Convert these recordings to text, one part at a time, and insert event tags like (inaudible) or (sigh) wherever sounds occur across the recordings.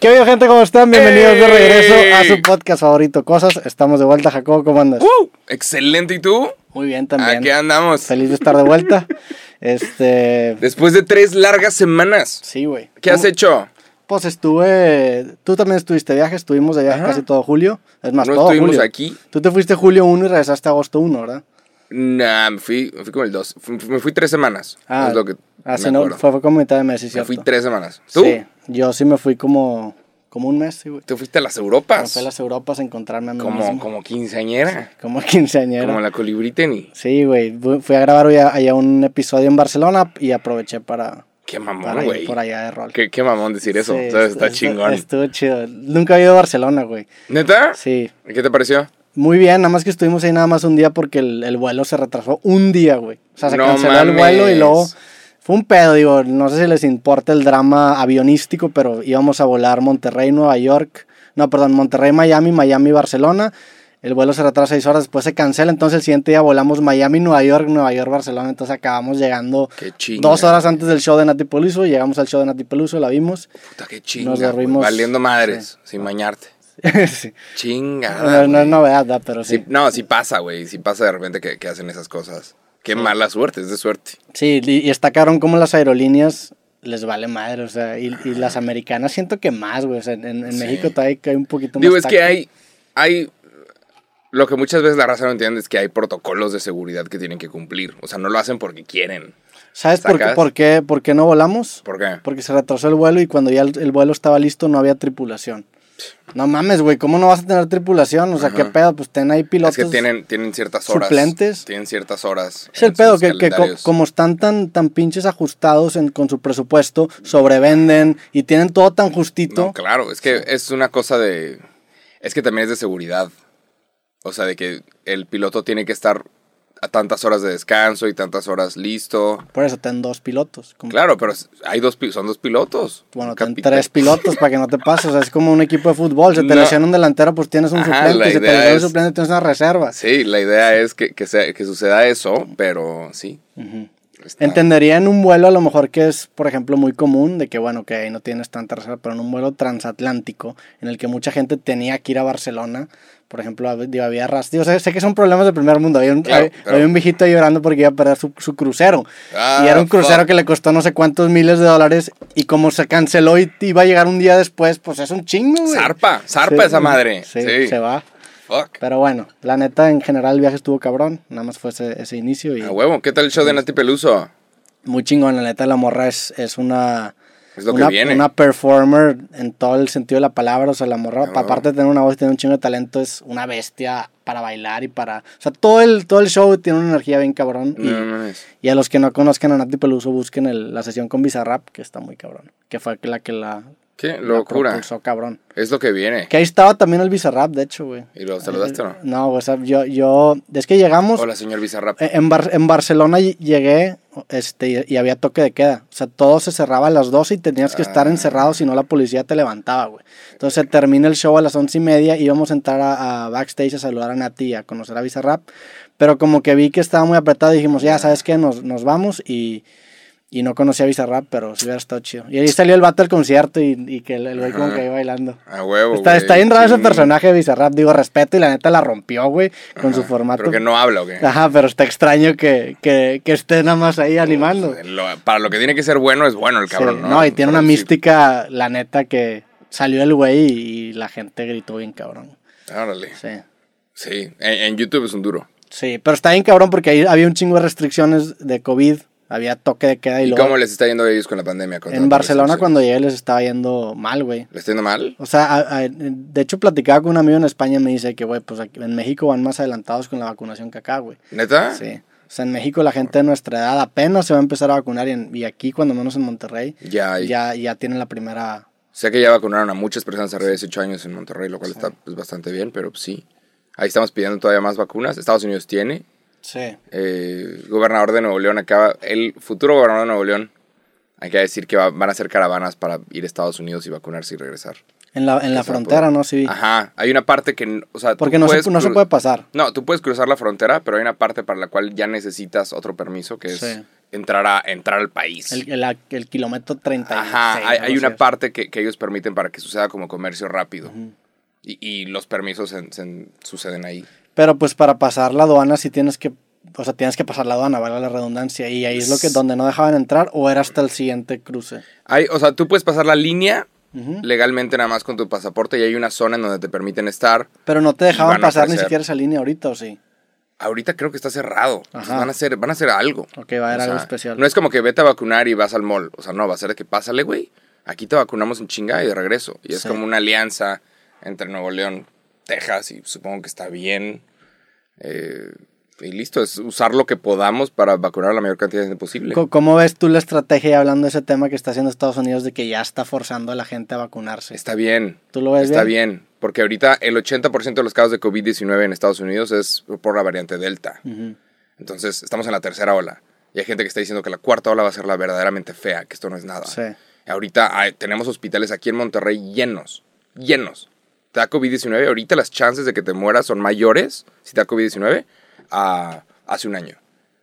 ¿Qué bien, gente? ¿Cómo están? Bienvenidos de regreso a su podcast favorito, Cosas. Estamos de vuelta, Jacobo, ¿cómo andas? Uh, excelente, ¿y tú? Muy bien también. Aquí andamos. Feliz de estar de vuelta. (laughs) este... Después de tres largas semanas. Sí, güey. ¿Qué has hecho? Pues estuve... Tú también estuviste de viaje, estuvimos de viaje Ajá. casi todo julio. Es más, No todo estuvimos julio. aquí. Tú te fuiste julio 1 y regresaste agosto 1, ¿verdad? Nah, me fui, me fui como el dos. Fui- Me fui tres semanas. es lo que me sí, no, fue, fue como mitad de mes, sí, me fui tres semanas. ¿Tú? Sí, yo sí me fui como, como un mes, sí, güey. ¿Te fuiste a las Me Europas? fui a las Europas a encontrarme a mí Como, mismo. como quinceañera. Como (laughs) quinceañera. Como la colibrí Tenny. Sí, güey. Fu- Fui a grabar allá un episodio en Barcelona y aproveché para, Qué mamón, güey. por allá de rol. Qué, qué mamón decir eso. Sí, ¿sabes? Está estu- chingón. Estuvo chido. Nunca he ido a Barcelona, güey. ¿Neta? Sí. ¿Y ¿Qué te pareció? Muy bien, nada más que estuvimos ahí nada más un día porque el, el vuelo se retrasó un día, güey. O sea, se No canceló el mames. vuelo y luego... Fue un pedo, digo, no sé si les importa el drama avionístico, pero íbamos a volar Monterrey, Nueva York. No, perdón, Monterrey, Miami, Miami, Barcelona. El vuelo se retrasa seis horas, después se cancela, entonces el siguiente día volamos Miami, Nueva York, Nueva York, Barcelona. Entonces acabamos llegando chinga. dos horas antes del show de Nati Peluso. Llegamos al show de Nati Peluso, la vimos. Puta, qué chinga. Nos dormimos- Valiendo madres, sin bañarte. (laughs) Sí. Chingada. No, no es novedad, pero sí. Sí, no, sí pasa, güey. Sí pasa de repente que, que hacen esas cosas. Qué mala suerte, es de suerte. Sí, y, y está cabrón como las aerolíneas les vale madre, o sea, y, y las americanas siento que más, güey, o sea, en, en Sí. México todavía hay un poquito más. Digo, es que hay, hay. Lo que muchas veces la raza no entiende es que hay protocolos de seguridad que tienen que cumplir. O sea, no lo hacen porque quieren. ¿Sabes por qué, por, qué, por qué no volamos? ¿Por qué? Porque se retrasó el vuelo y cuando ya el, el vuelo estaba listo no había tripulación. No mames, güey, ¿cómo no vas a tener tripulación? O sea, ¿qué pedo? Pues ten ahí pilotos. es que tienen, tienen ciertas horas. suplentes. Tienen ciertas horas. Es el pedo, que, que co- como están tan, tan pinches ajustados en- con su presupuesto, sobrevenden y tienen todo tan justito. No, claro, es que es una cosa de. Es que también es de seguridad. O sea, de que el piloto tiene que estar a tantas horas de descanso y tantas horas listo. Por eso ten dos pilotos. como- Claro, pero hay dos, son dos pilotos. Bueno, ten tres pilotos para que no te pases. O sea, es como un equipo de fútbol. Se te No. lesiona un delantero, pues tienes un Ajá, suplente. Si te lesiona un suplente, tienes una reserva. Sí, la idea es que, que, sea- que suceda eso, pero sí. Ujú. Está- Entendería en un vuelo a lo mejor que es, por ejemplo, muy común, de que bueno, que ahí no tienes tanta reserva, pero en un vuelo transatlántico, en el que mucha gente tenía que ir a Barcelona, por ejemplo, había ras- digo, sé, sé que son problemas del primer mundo, había un, Claro, había- pero- había un viejito llorando porque iba a perder su, su crucero, Ah, y era un crucero fuck. que le costó no sé cuántos miles de dólares, y como se canceló y iba a llegar un día después, pues es un chingo, güey. Zarpa, zarpa Sí, esa madre. Sí, Sí. se va. Fuck. Pero bueno, la neta, en general el viaje estuvo cabrón, nada más fue ese, ese inicio y A huevo, ¿qué tal el show de Nati Peluso? muy chingón, la neta, la morra es, es una... Es lo una, que viene. una performer en todo el sentido de la palabra, o sea, la morra, aparte de tener una voz y tener un chingo de talento, es una bestia para bailar y para... O sea, todo el, todo el show tiene una energía bien cabrón. Y, No, no es. y a los que no conozcan a Nati Peluso, busquen el- la sesión con Bizarrap, que está muy cabrón. Que fue la que la, Qué locura. propulsó cabrón. Es lo que viene. Que ahí estaba también el Bizarrap, de hecho, güey. ¿Y lo saludaste o no? No, o sea, yo, yo... Es que llegamos... Hola, señor Bizarrap. Eh, En, Bar- en Barcelona ll- llegué este, y- y había toque de queda. O sea, todo se cerraba a las 12 y tenías que estar Ah. encerrado, si no la policía te levantaba, güey. Entonces termina el show a las once y media, íbamos a entrar a, a backstage a saludar a Nati y a conocer a Bizarrap. Pero como que vi que estaba muy apretado, dijimos, ya, ¿sabes qué? Nos, nos vamos y, y no conocía a Bizarrap, pero sí hubiera estado chido. Y ahí salió el vato del concierto y, y que el el güey como que iba bailando. A huevo. Está, güey, está bien raro ese personaje de Bizarrap, digo, respeto y la neta la rompió, güey, con su formato. Pero que no habla, ¿o qué? Ajá, pero está extraño que, que, que esté nada más ahí animando. Lo- para lo que tiene que ser bueno, es bueno el Sí, cabrón, ¿no? no, y tiene una sí. mística, la neta, que salió el güey y, y la gente gritó bien cabrón. Órale. Sí. Sí, en, en YouTube es un duro. Sí, pero está bien cabrón porque ahí había un chingo de restricciones de COVID, había toque de queda y, ¿Y, luego cómo les está yendo a ellos con la pandemia? Con en Barcelona cuando llegué les estaba yendo mal, güey. ¿Les está yendo mal? O sea, a- a- de hecho platicaba con un amigo en España y me dice que, güey, pues aquí en México van más adelantados con la vacunación que acá, güey. ¿Neta? Sí. O sea, en México la gente de nuestra edad apenas se va a empezar a vacunar y, en- y aquí, cuando menos en Monterrey, Ya, ya. ya, ya tienen la primera... Sé que ya vacunaron a muchas personas arriba de 18 años en Monterrey, lo cual está pues, bastante bien, pero sí. Ahí estamos pidiendo todavía más vacunas. Estados Unidos tiene. Sí. Eh, gobernador de Nuevo León acaba. El futuro gobernador de Nuevo León. Hay que decir que va- van a hacer caravanas para ir a Estados Unidos y vacunarse y regresar. En la, en la frontera, poder. ¿no? Sí. Ajá. Hay una parte que. O sea, Porque no se, no se puede pasar. No, tú puedes cruzar la frontera, pero hay una parte para la cual ya necesitas otro permiso, que es Sí. entrar, a, entrar al país. El, el, el kilómetro 36. Ajá, hay, una parte que, que ellos permiten para que suceda como comercio rápido. y, y los permisos se- se- suceden ahí. Pero pues para pasar la aduana sí tienes que, o sea, tienes que pasar la aduana, vale la redundancia, y ahí es lo que donde no dejaban entrar o era hasta el siguiente cruce. Hay, o sea, tú puedes pasar la línea legalmente nada más con tu pasaporte y hay una zona en donde te permiten estar. Pero no te dejaban pasar ni siquiera esa línea ahorita, ¿o sí? Ahorita creo que está cerrado. Entonces van a hacer, van a hacer algo. Ok, va a haber O algo sea, especial. No es como que vete a vacunar y vas al mall. O sea, no, va a ser de que pásale, güey. Aquí te vacunamos en chinga y de regreso. Y es Sí. como una alianza entre Nuevo León, Texas y supongo que está bien. Eh, y listo, es usar lo que podamos para vacunar a la mayor cantidad de gente posible. ¿Cómo ves tú la estrategia, hablando de ese tema que está haciendo Estados Unidos, de que ya está forzando a la gente a vacunarse? Está bien. ¿Tú lo ves Está bien? bien. Porque ahorita el 80% de los casos de COVID-19 en Estados Unidos es por la variante Delta. Entonces, estamos en la tercera ola. Y hay gente que está diciendo que la cuarta ola va a ser la verdaderamente fea, que esto no es nada. Sí. Ahorita hay- tenemos hospitales aquí en Monterrey llenos, llenos. Te da COVID-19, ahorita las chances de que te mueras son mayores si te da COVID-19 a hace un año.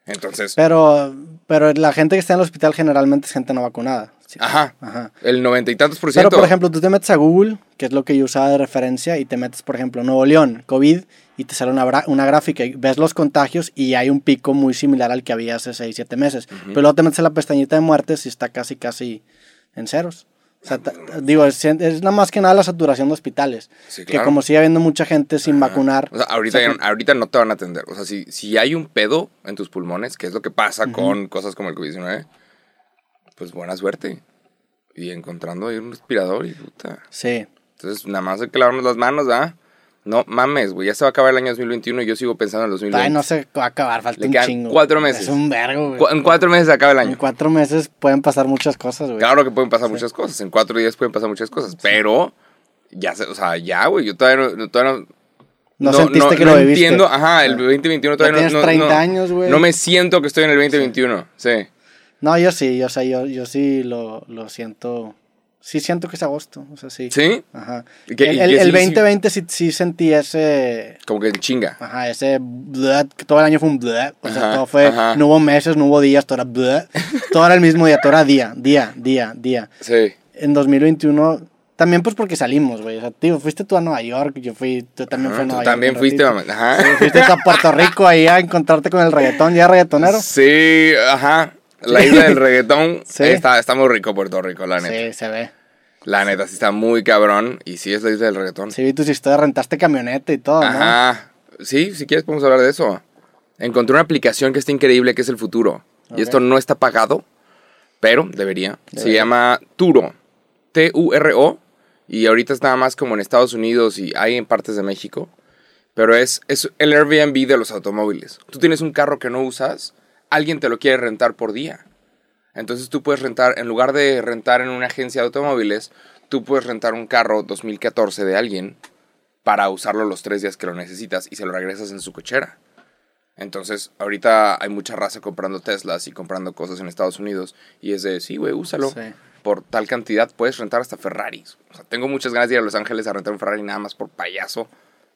Entonces, Pero, pero la gente que está en el hospital generalmente es gente no vacunada. Sí. ajá, Ajá. el noventa y tantos por Pero, ciento. por ejemplo, tú te metes a Google, que es lo que yo usaba de referencia, y te metes, por ejemplo, Nuevo León, COVID, y te sale una, una gráfica y ves los contagios y hay un pico muy similar al que había hace 6, 7 meses. Pero luego te metes en la pestañita de muertes y está casi, casi en ceros. O sea, digo, es, es nada más que nada la saturación de hospitales. Sí, Que como sigue habiendo mucha gente sin vacunar. O sea, ahorita, o sea, ya- ahorita no te van a atender. O sea, si, si hay un pedo en tus pulmones, que es lo que pasa con cosas como el COVID-19, pues buena suerte. Y encontrando ahí un respirador y puta. Sí. Entonces, nada más hay que lavarnos las manos, ¿ah? No mames, güey. Ya se va a acabar el año 2021 y yo sigo pensando en el 2020. Ay, no se va a acabar, falta Le un chingo. cuatro meses. Es un vergo, güey. Cu- en cuatro meses se acaba el En año. cuatro meses pueden pasar muchas cosas, güey. Claro que pueden pasar muchas cosas. En cuatro días pueden pasar muchas cosas. Pero, ya, se- o sea, ya, güey. Yo todavía no, todavía no, No sentiste que no lo viviste. entiendo. Ajá, el Ah. 2021 Ya todavía no. tienes no- 30 no- años, güey. No me siento que estoy en el 2021. Sí. No, yo sí, yo, o sea, yo, yo sí lo, lo siento. Sí siento que es agosto, o sea, sí. ¿Sí? Ajá. ¿Y qué- el el- el sí- 2020 sí, sí sentí ese. Como que en chinga. Ajá, ese. que todo el año fue un. o sea, Ajá, todo fue. ajá. No hubo meses, no hubo días, todo era. (laughs) todo era el mismo día, todo era día, día, día, día. Sí. En 2021. También, pues porque salimos, güey. O sea, tío, fuiste tú a Nueva York, yo fui. Tú también fuiste a tú Nueva York. también fuiste, mamá. Ajá. Sí, fuiste a Puerto Rico ahí a encontrarte con el reggaetón, ya reggaetonero. Sí, ajá. La isla del reggaetón (laughs) Sí. está, está muy rico Puerto Rico, la neta. Sí, se ve. La neta, sí está muy cabrón. Y sí es la isla del reggaetón. Sí, vi tus historias, rentaste camioneta y todo, ¿no? Ajá. Sí, si quieres podemos hablar de eso. Encontré una aplicación que está increíble, que es el futuro. Y esto no está pagado, pero debería. Se llama Turo. T-U-R-O. Y ahorita es nada más como en Estados Unidos y hay en partes de México. Pero es, es el Airbnb de los automóviles. Tú tienes un carro que no usas, alguien te lo quiere rentar por día. Entonces tú puedes rentar, en lugar de rentar en una agencia de automóviles, tú puedes rentar un carro 2014 de alguien para usarlo los tres días que lo necesitas y se lo regresas en su cochera. Entonces, ahorita hay mucha raza comprando Teslas y comprando cosas en Estados Unidos y es de, sí, güey, úsalo. Sí. Por tal cantidad puedes rentar hasta Ferraris. O sea, tengo muchas ganas de ir a Los Ángeles a rentar un Ferrari nada más por payaso.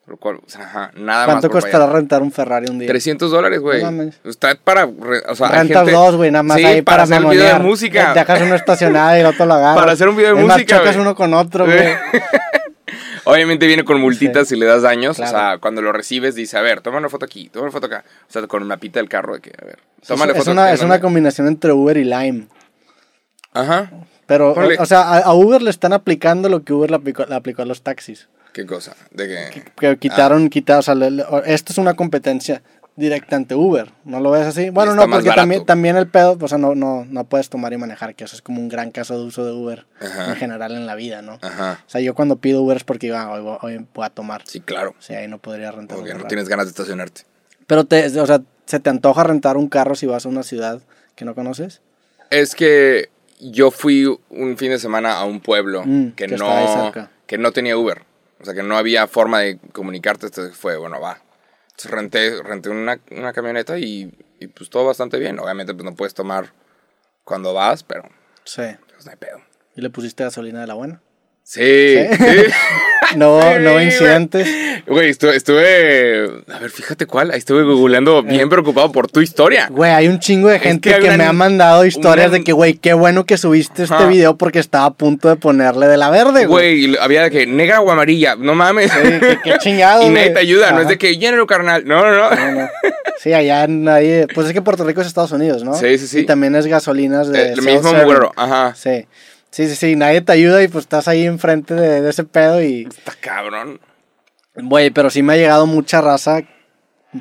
Lo cual, o sea, ajá, nada más ¿Cuánto costará rentar un Ferrari un día? 300 dólares, güey. No. Está para, o sea, Rentas gente- dos, güey, nada más Sí, ahí para, hacer un video de música. Te dejas uno estacionado y el otro lo agarra. Para hacer un video de Es más, música, chocas uno con otro, güey. (laughs) Obviamente viene con multitas Sí. si le das daños. Claro. O sea, cuando lo recibes dice, a ver, toma una foto aquí, toma una foto acá. O sea, con una pita del carro de que, a ver, tómale es, foto una, aquí, es una combinación entre Uber y Lime. Ajá. Pero, Ponle- o, sea, a, a Uber le están aplicando lo que Uber le aplicó, le aplicó a los taxis. ¿Qué cosa? De que... Que quitaron, quitaron, o sea, le- le- esto es una competencia directa ante Uber. ¿No lo ves así? Bueno, está no, porque también, también el pedo, o sea, no, no, no puedes tomar y manejar, que eso es como un gran caso de uso de Uber Ajá. en general en la vida, ¿no? Ajá. O sea, yo cuando pido Uber es porque iba, hoy, voy- hoy voy a tomar. Sí, claro. Sea, ahí no podría rentar Porque no tienes ganas de estacionarte. Pero, te, o sea, ¿se te antoja rentar un carro si vas a una ciudad que no conoces? Es que yo fui un fin de semana a un pueblo Mm, que, no, que no tenía Uber. O sea, que no había forma de comunicarte. Entonces fue, bueno, va. Entonces renté, renté una, una camioneta y, y pues todo bastante bien. Obviamente pues no puedes tomar cuando vas, pero Sí. pues no hay pedo. ¿Y le pusiste gasolina de la buena? Sí, sí. (laughs) no, Sí, no güey. incidentes. Güey, estuve, estuve. A ver, fíjate cuál. Ahí estuve googleando bien preocupado por tu historia. Güey, hay un chingo de gente que me ha mandado historias de que, güey, qué bueno que subiste este video porque estaba a punto de ponerle de la verde, güey. Güey, había de que negra o amarilla. No mames. Sí, que- qué (laughs) chingado, y nadie güey. te ayuda. No es de que llénalo, carnal. No, no, no. No, no. Sí, allá nadie. Pues es que Puerto Rico es Estados Unidos, ¿no? Sí, sí, sí. Y también es gasolinas de. Eh, lo mismo güero. Ajá. Sí. Sí, sí, sí. Nadie te ayuda y pues estás ahí enfrente de, de ese pedo y. Está cabrón. Güey, pero sí me ha llegado mucha raza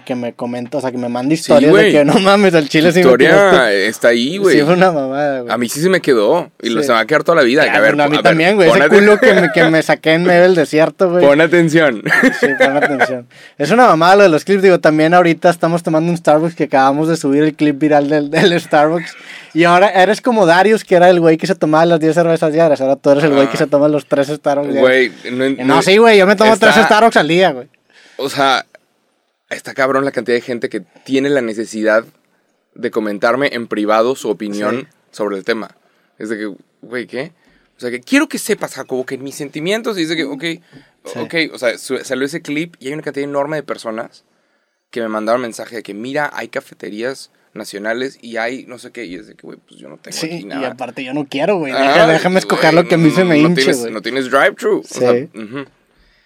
que me comenta, o sea, que me manda historias güey. de que no mames, el chile sí me historia tiraste". está ahí, güey. Sí, fue una mamada, güey. A mí sí se me quedó. Y lo Sí. se me va a quedar toda la vida. A ver, bueno, a mí también, güey. Ese culo que me, que me saqué en medio del desierto, güey. Pon atención. Sí, pon atención. Es una mamada lo de los clips. Digo, también ahorita estamos tomando un Starbucks que acabamos de subir el clip viral del, del Starbucks. Y ahora eres como Darius, que era el güey que se tomaba las 10 cervezas diarias. Ahora tú eres el güey que se toma los 3 Starbucks diarios. Güey, no, Y No, sí, güey. Yo me tomo está- 3 Starbucks al día, güey. O sea, está cabrón la cantidad de gente que tiene la necesidad de comentarme en privado su opinión Sí. sobre el tema. Es de que, güey, ¿qué? O sea, que quiero que sepas, Jacobo, que mis sentimientos, y de que, ok, Sí. ok, o sea, salió ese clip y hay una cantidad enorme de personas que me mandaron mensaje de que, mira, hay cafeterías nacionales y hay no sé qué, y es de que, güey, pues yo no tengo Sí, aquí y nada. aparte yo no quiero, güey. Ah, déjame escoger lo que a mí se me no hinche, güey. No tienes drive-thru. Sí. O sea.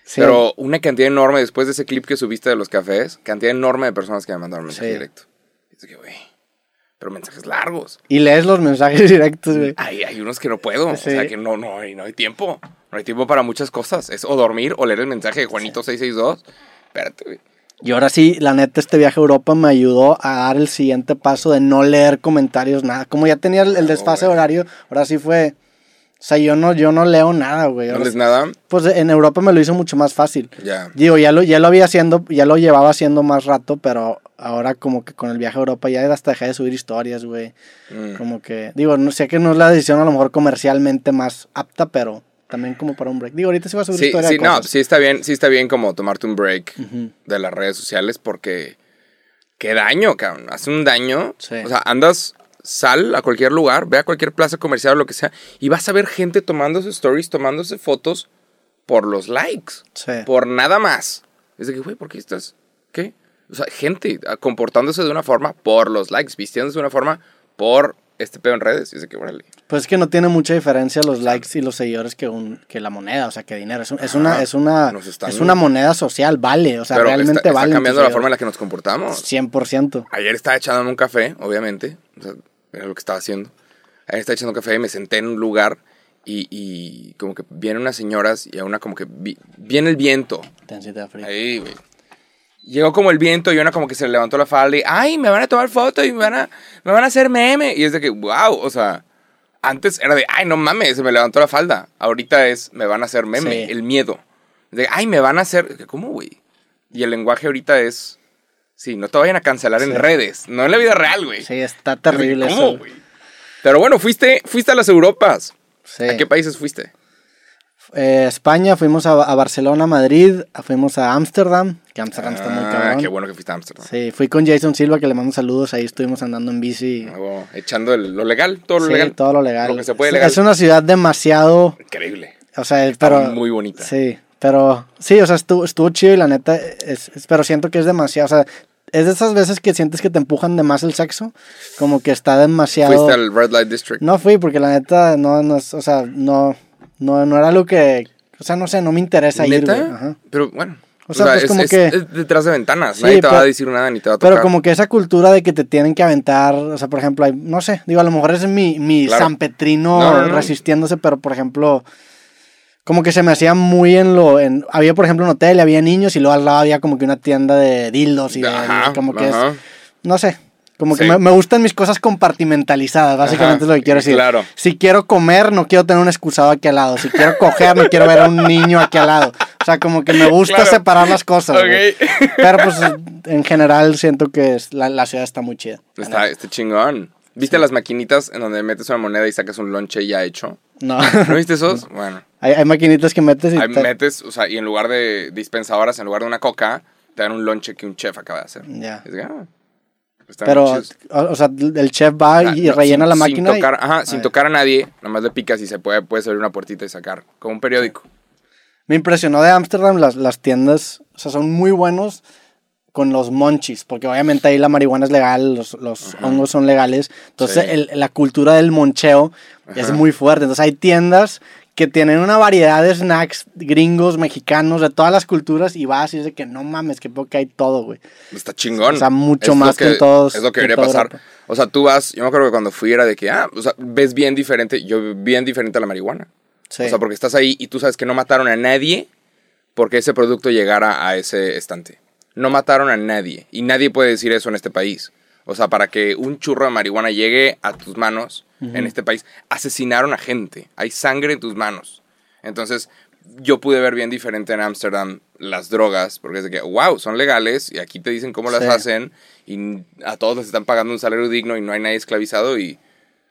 Sí. Pero una cantidad enorme, después de ese clip que subiste de los cafés, cantidad enorme de personas que me mandaron mensaje Sí. directo. Es que, güey, pero mensajes largos. Y lees los mensajes (laughs) directos, güey. Hay, hay unos que no puedo. O sea, que no, no, hay, no hay tiempo. No hay tiempo para muchas cosas. Es o dormir o leer el mensaje de Juanito662. Espérate, güey. Y ahora sí, la neta, este viaje a Europa me ayudó a dar el siguiente paso de no leer comentarios, nada. Como ya tenía el, el desfase horario, ahora sí fue. O sea, yo no, yo no leo nada, güey. ¿No lees nada? Pues en Europa me lo hizo mucho más fácil. Ya. Digo, ya lo, ya lo había haciendo, ya lo llevaba haciendo más rato, pero ahora como que con el viaje a Europa ya hasta dejé de subir historias, güey. Mm. Como que, digo, no sé que no es la decisión a lo mejor comercialmente más apta, pero también como para un break. Digo, ahorita sí va a subir Sí, historia sí, no, sí está bien, sí está bien como tomarte un break de las redes sociales porque qué daño, cabrón. Hace un daño. Sí. O sea, andas, sal a cualquier lugar, ve a cualquier plaza comercial o lo que sea, y vas a ver gente tomándose stories, tomándose fotos por los likes. Sí. Por nada más. Es de que, güey, ¿por qué estás? ¿Qué? O sea, gente ah, comportándose de una forma por los likes, vistiéndose de una forma por este pedo en redes. Y es de que, órale. Pues es que no tiene mucha diferencia los likes y los seguidores que, un, que la moneda, o sea, que dinero. Es, un- es una, es, una, están- es una moneda social, vale, o sea, Pero realmente está, está vale. cambiando la forma en la que nos comportamos. 100%. Ayer estaba echándome un café, obviamente. O sea, era lo que estaba haciendo. Ayer estaba echando café y me senté en un lugar y, y como que vienen unas señoras y a una como que vi- viene el viento. Fría. Ahí, güey. Llegó como el viento y una como que se le levantó la falda y, ay, me van a tomar foto y me van a, me van a hacer meme. Y es de que, wow, o sea, antes era de, ay, no mames, se me levantó la falda. Ahorita es, me van a hacer meme, Sí. el miedo. De, ay, me van a hacer, ¿cómo, güey? Y el lenguaje ahorita es, sí, no te vayan a cancelar en redes, no en la vida real, güey. Sí, está terrible ¿Cómo, eso. güey? Pero bueno, fuiste, fuiste a las Europas. Sí. ¿A qué países fuiste? Eh, España, fuimos a, a Barcelona, Madrid, fuimos a Ámsterdam, que Ámsterdam está muy Ah, cabrón. qué bueno que fuiste a Ámsterdam. Sí, fui con Jason Silva, que le mando saludos, ahí estuvimos andando en bici. Echando el- lo legal, todo lo Sí, legal. todo lo legal. Lo que se puede Es- legal. Es una ciudad demasiado, Increíble. o sea, Está pero... muy bonita. Sí, pero sí, o sea, estuvo, estuvo chido y la neta, es, es- pero siento que es demasiado, o sea, es de esas veces que sientes que te empujan de más el sexo, como que está demasiado... Fuiste al Red Light District. No fui porque la neta no, no, o sea, no, no, no era lo que, o sea, no sé, no me interesa ir, ¿Neta? güey, ajá. Pero bueno. O sea, pues es, como es- que- es detrás de ventanas. Sí, Nadie te va a pero- decir nada ni te va a tocar. Pero como que esa cultura de que te tienen que aventar, o sea, por ejemplo, hay, no sé, digo, a lo mejor es mi, mi Claro. San Petrino No, no, no. resistiéndose, pero por ejemplo, como que se me hacía muy en lo, en, había por ejemplo un hotel, había niños y luego al lado había como que una tienda de dildos y de, Ajá, como que ajá. es, no sé, como que Sí. me, me gustan mis cosas compartimentalizadas, básicamente Ajá, es lo que quiero decir. claro. Si quiero comer, no quiero tener un excusado aquí al lado. Si quiero coger, no quiero ver a un niño aquí al lado. O sea, como que me gusta Claro. separar las cosas. güey. Ok. Pero pues en general siento que es- la, la ciudad está muy chida. Está, está chingón. ¿Viste las maquinitas en donde metes una moneda y sacas un lonche ya hecho? No. (laughs) ¿No viste esos? (laughs) Bueno. hay, hay maquinitas que metes y Ahí te- metes, o sea, y en lugar de dispensadoras, en lugar de una coca, te dan un lonche que un chef acaba de hacer. Ya. Es que, ah, están Pero, o, o sea, el chef va Ah, y no, rellena sin- la máquina. Sin y- tocar, ajá, sin Ay. tocar a nadie, nomás le picas y se puede, puedes abrir una puertita y sacar. Como un periódico. Me impresionó de Ámsterdam las, las tiendas, o sea, son muy buenos con los monchis, porque obviamente ahí la marihuana es legal, los, los hongos son legales, entonces Sí. el- la cultura del moncheo es Ajá. muy fuerte, entonces hay tiendas que tienen una variedad de snacks gringos, mexicanos, de todas las culturas, y vas y es de que no mames, que poco que hay todo, güey. Está chingón. O sea, mucho Es más que en todos- Es lo que que debería pasar. Europa. O sea, tú vas, yo me acuerdo que cuando fui era de que, ah, o sea, ves bien diferente, yo bien diferente a la marihuana. Sí. O sea, porque estás ahí y tú sabes que no mataron a nadie porque ese producto llegara a ese estante. No mataron a nadie. Y nadie puede decir eso en este país. O sea, para que un churro de marihuana llegue a tus manos en este país, asesinaron a gente. Hay sangre en tus manos. Entonces, yo pude ver bien diferente en Ámsterdam las drogas, porque es de que, wow, son legales y aquí te dicen cómo las Sí. hacen y a todos les están pagando un salario digno y no hay nadie esclavizado y,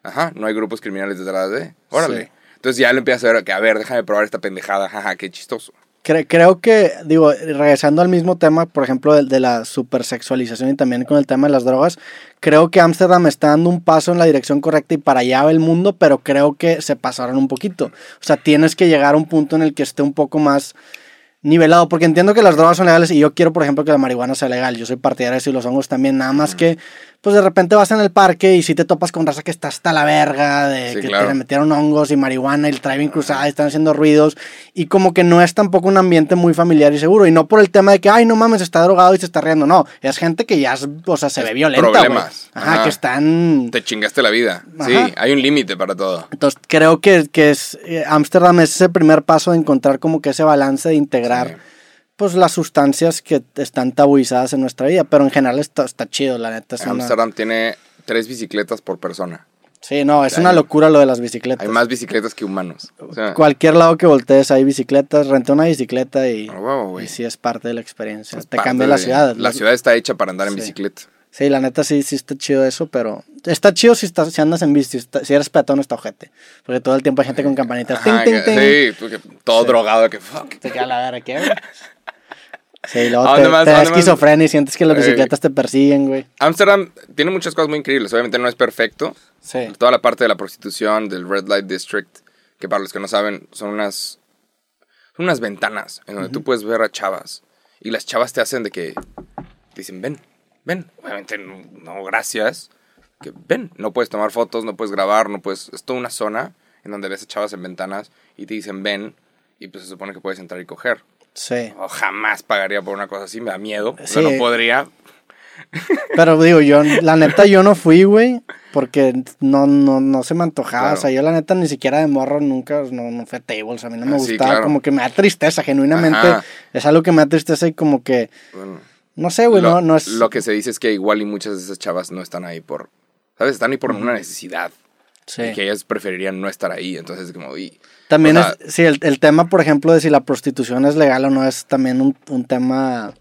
ajá, no hay grupos criminales detrás de, órale. Sí. Entonces ya lo empiezas a ver que, a ver, déjame probar esta pendejada, jaja, qué chistoso. Cre- creo que, digo, regresando al mismo tema, por ejemplo, de, de la supersexualización y también con el tema de las drogas, creo que Ámsterdam está dando un paso en la dirección correcta y para allá va el mundo, pero creo que se pasaron un poquito. O sea, tienes que llegar a un punto en el que esté un poco más nivelado, porque entiendo que las drogas son legales y yo quiero, por ejemplo, que la marihuana sea legal. Yo soy partidario de eso y los hongos también, nada más que, pues de repente vas en el parque y si te topas con raza que está hasta la verga, de Sí, que claro. te metieron hongos y marihuana y el bien cruzada están haciendo ruidos y como que no es tampoco un ambiente muy familiar y seguro y no por el tema de que, ay, no mames, está drogado y se está riendo, no, es gente que ya, o sea, se Es ve violenta, problemas. Ajá, Ajá. que están... Te chingaste la vida. Sí, Ajá. hay un límite para todo. Entonces creo que, que es eh, Ámsterdam es ese primer paso de encontrar como que ese balance de integrar Sí. pues las sustancias que están tabuizadas en nuestra vida, pero en general está, está chido, la neta. Es una- Ámsterdam tiene tres bicicletas por persona. Sí, no, es una locura lo de las bicicletas. Hay más bicicletas que humanos. O sea, Cualquier lado que voltees hay bicicletas, renté una bicicleta y, sí es parte de la experiencia. Es Te cambia la ciudad. La ciudad está hecha para andar en bicicleta. Sí, la neta sí, sí está chido eso, pero está chido si, estás, si andas en bici, si, está- si eres peatón está ojete. Porque todo el tiempo hay gente con campanitas. Ajá, ting, ting, que- ting. Sí, porque todo Sí. drogado que fuck. Te queda la verga, ¿qué, güey? Sí, y luego ¿A te, más? te ¿A da esquizofrenia y sientes que las Eh. bicicletas te persiguen, güey. Ámsterdam tiene muchas cosas muy increíbles. Obviamente no es perfecto. Sí. Toda la parte de la prostitución, del Red Light District, que para los que no saben, son unas, son unas ventanas en donde tú puedes ver a chavas. Y las chavas te hacen de que te dicen, ven, ven. Obviamente no, gracias. Que ven, no puedes tomar fotos, no puedes grabar, no puedes... Es toda una zona en donde ves a chavas en ventanas y te dicen, ven. Y pues se supone que puedes entrar y coger. Sí. O jamás pagaría por una cosa así, me da miedo. O Sí. sea, no podría. Pero digo, yo, la neta, yo no fui, güey, porque no, no, no se me antojaba. Claro. O sea, yo la neta ni siquiera de morro nunca, no, no fue a tables, a mí no me Ah, sí, gustaba, claro. como que me da tristeza, genuinamente. Ajá. Es algo que me da tristeza y como que, Bueno, no sé, güey, lo, no, no es... lo que se dice es que igual y muchas de esas chavas no están ahí por, ¿sabes? Están ahí por una necesidad. Sí. Y que ellas preferirían no estar ahí. Entonces, como, y, También o sea, es, sí, el, el tema, por ejemplo, de si la prostitución es legal o no, es también un, un tema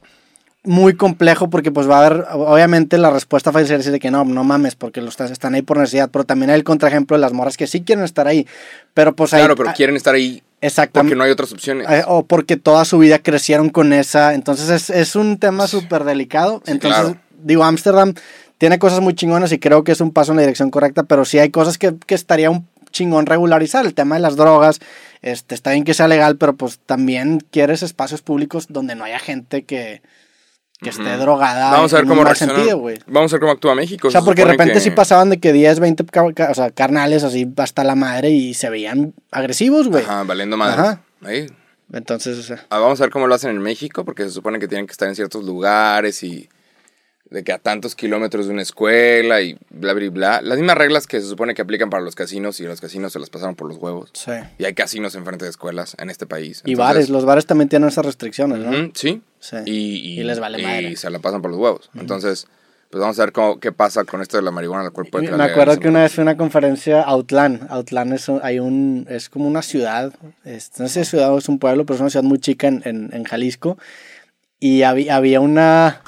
muy complejo porque pues va a haber, obviamente la respuesta fácil sería decir de que no, no mames, porque los están, ahí por necesidad, pero también hay el contraejemplo de las morras que sí quieren estar ahí, pero pues ahí... claro, pero quieren estar ahí Exactamente. porque no hay otras opciones. Eh, o porque toda su vida crecieron con esa. Entonces es, es un tema súper delicado. Sí, Entonces, claro. digo, Ámsterdam tiene cosas muy chingonas y creo que es un paso en la dirección correcta, pero sí hay cosas que, que estaría un chingón regularizar. El tema de las drogas, este, está bien que sea legal, pero pues también quieres espacios públicos donde no haya gente que, que esté Ujú. drogada. Vamos a ver en cómo reacciona- sentido. Vamos a ver cómo actúa México. O sea, Se porque de repente que- sí pasaban de que 10, 20 ca- ca- o sea, carnales así hasta la madre y se veían agresivos, güey. Ajá, valiendo madre. Ajá. Ahí. Entonces, o sea, Ah, vamos a ver cómo lo hacen en México, porque se supone que tienen que estar en ciertos lugares y de que a tantos kilómetros de una escuela y bla, bla, bla. Las mismas reglas que se supone que aplican para los casinos y los casinos se las pasaron por los huevos. sí. Y hay casinos enfrente de escuelas en este país. Y Entonces, bares, los bares también tienen esas restricciones, ¿no? sí. Sí. Y, y- Y les vale y madre. se la pasan por los huevos. Entonces, pues vamos a ver cómo, qué pasa con esto de la marihuana, la cual puede Me acuerdo que una vez fui a una conferencia a Outland. Outland es, hay un, es como una ciudad, es- no sé si es ciudad o es un pueblo, pero es una ciudad muy chica en, en, en Jalisco. Y había, había una,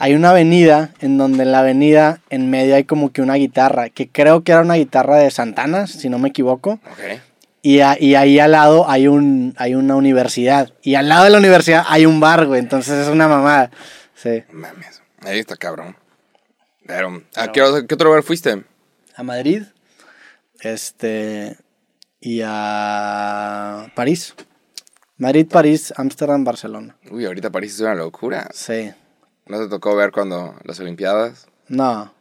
hay una avenida en donde en la avenida en medio hay como que una guitarra, que creo que era una guitarra de Santana, si no me equivoco. Ok. Y, a- y ahí al lado hay, un, hay una universidad. Y al lado de la universidad hay un bar, güey. Entonces es una mamada. Sí. Mames. Ahí está cabrón. Pero, ¿a qué, otro- qué otro lugar fuiste? a Madrid, este, y a París. Madrid, París, Ámsterdam, Barcelona. Uy, ahorita París es una locura. Sí. ¿No te tocó ver cuando las Olimpiadas? No.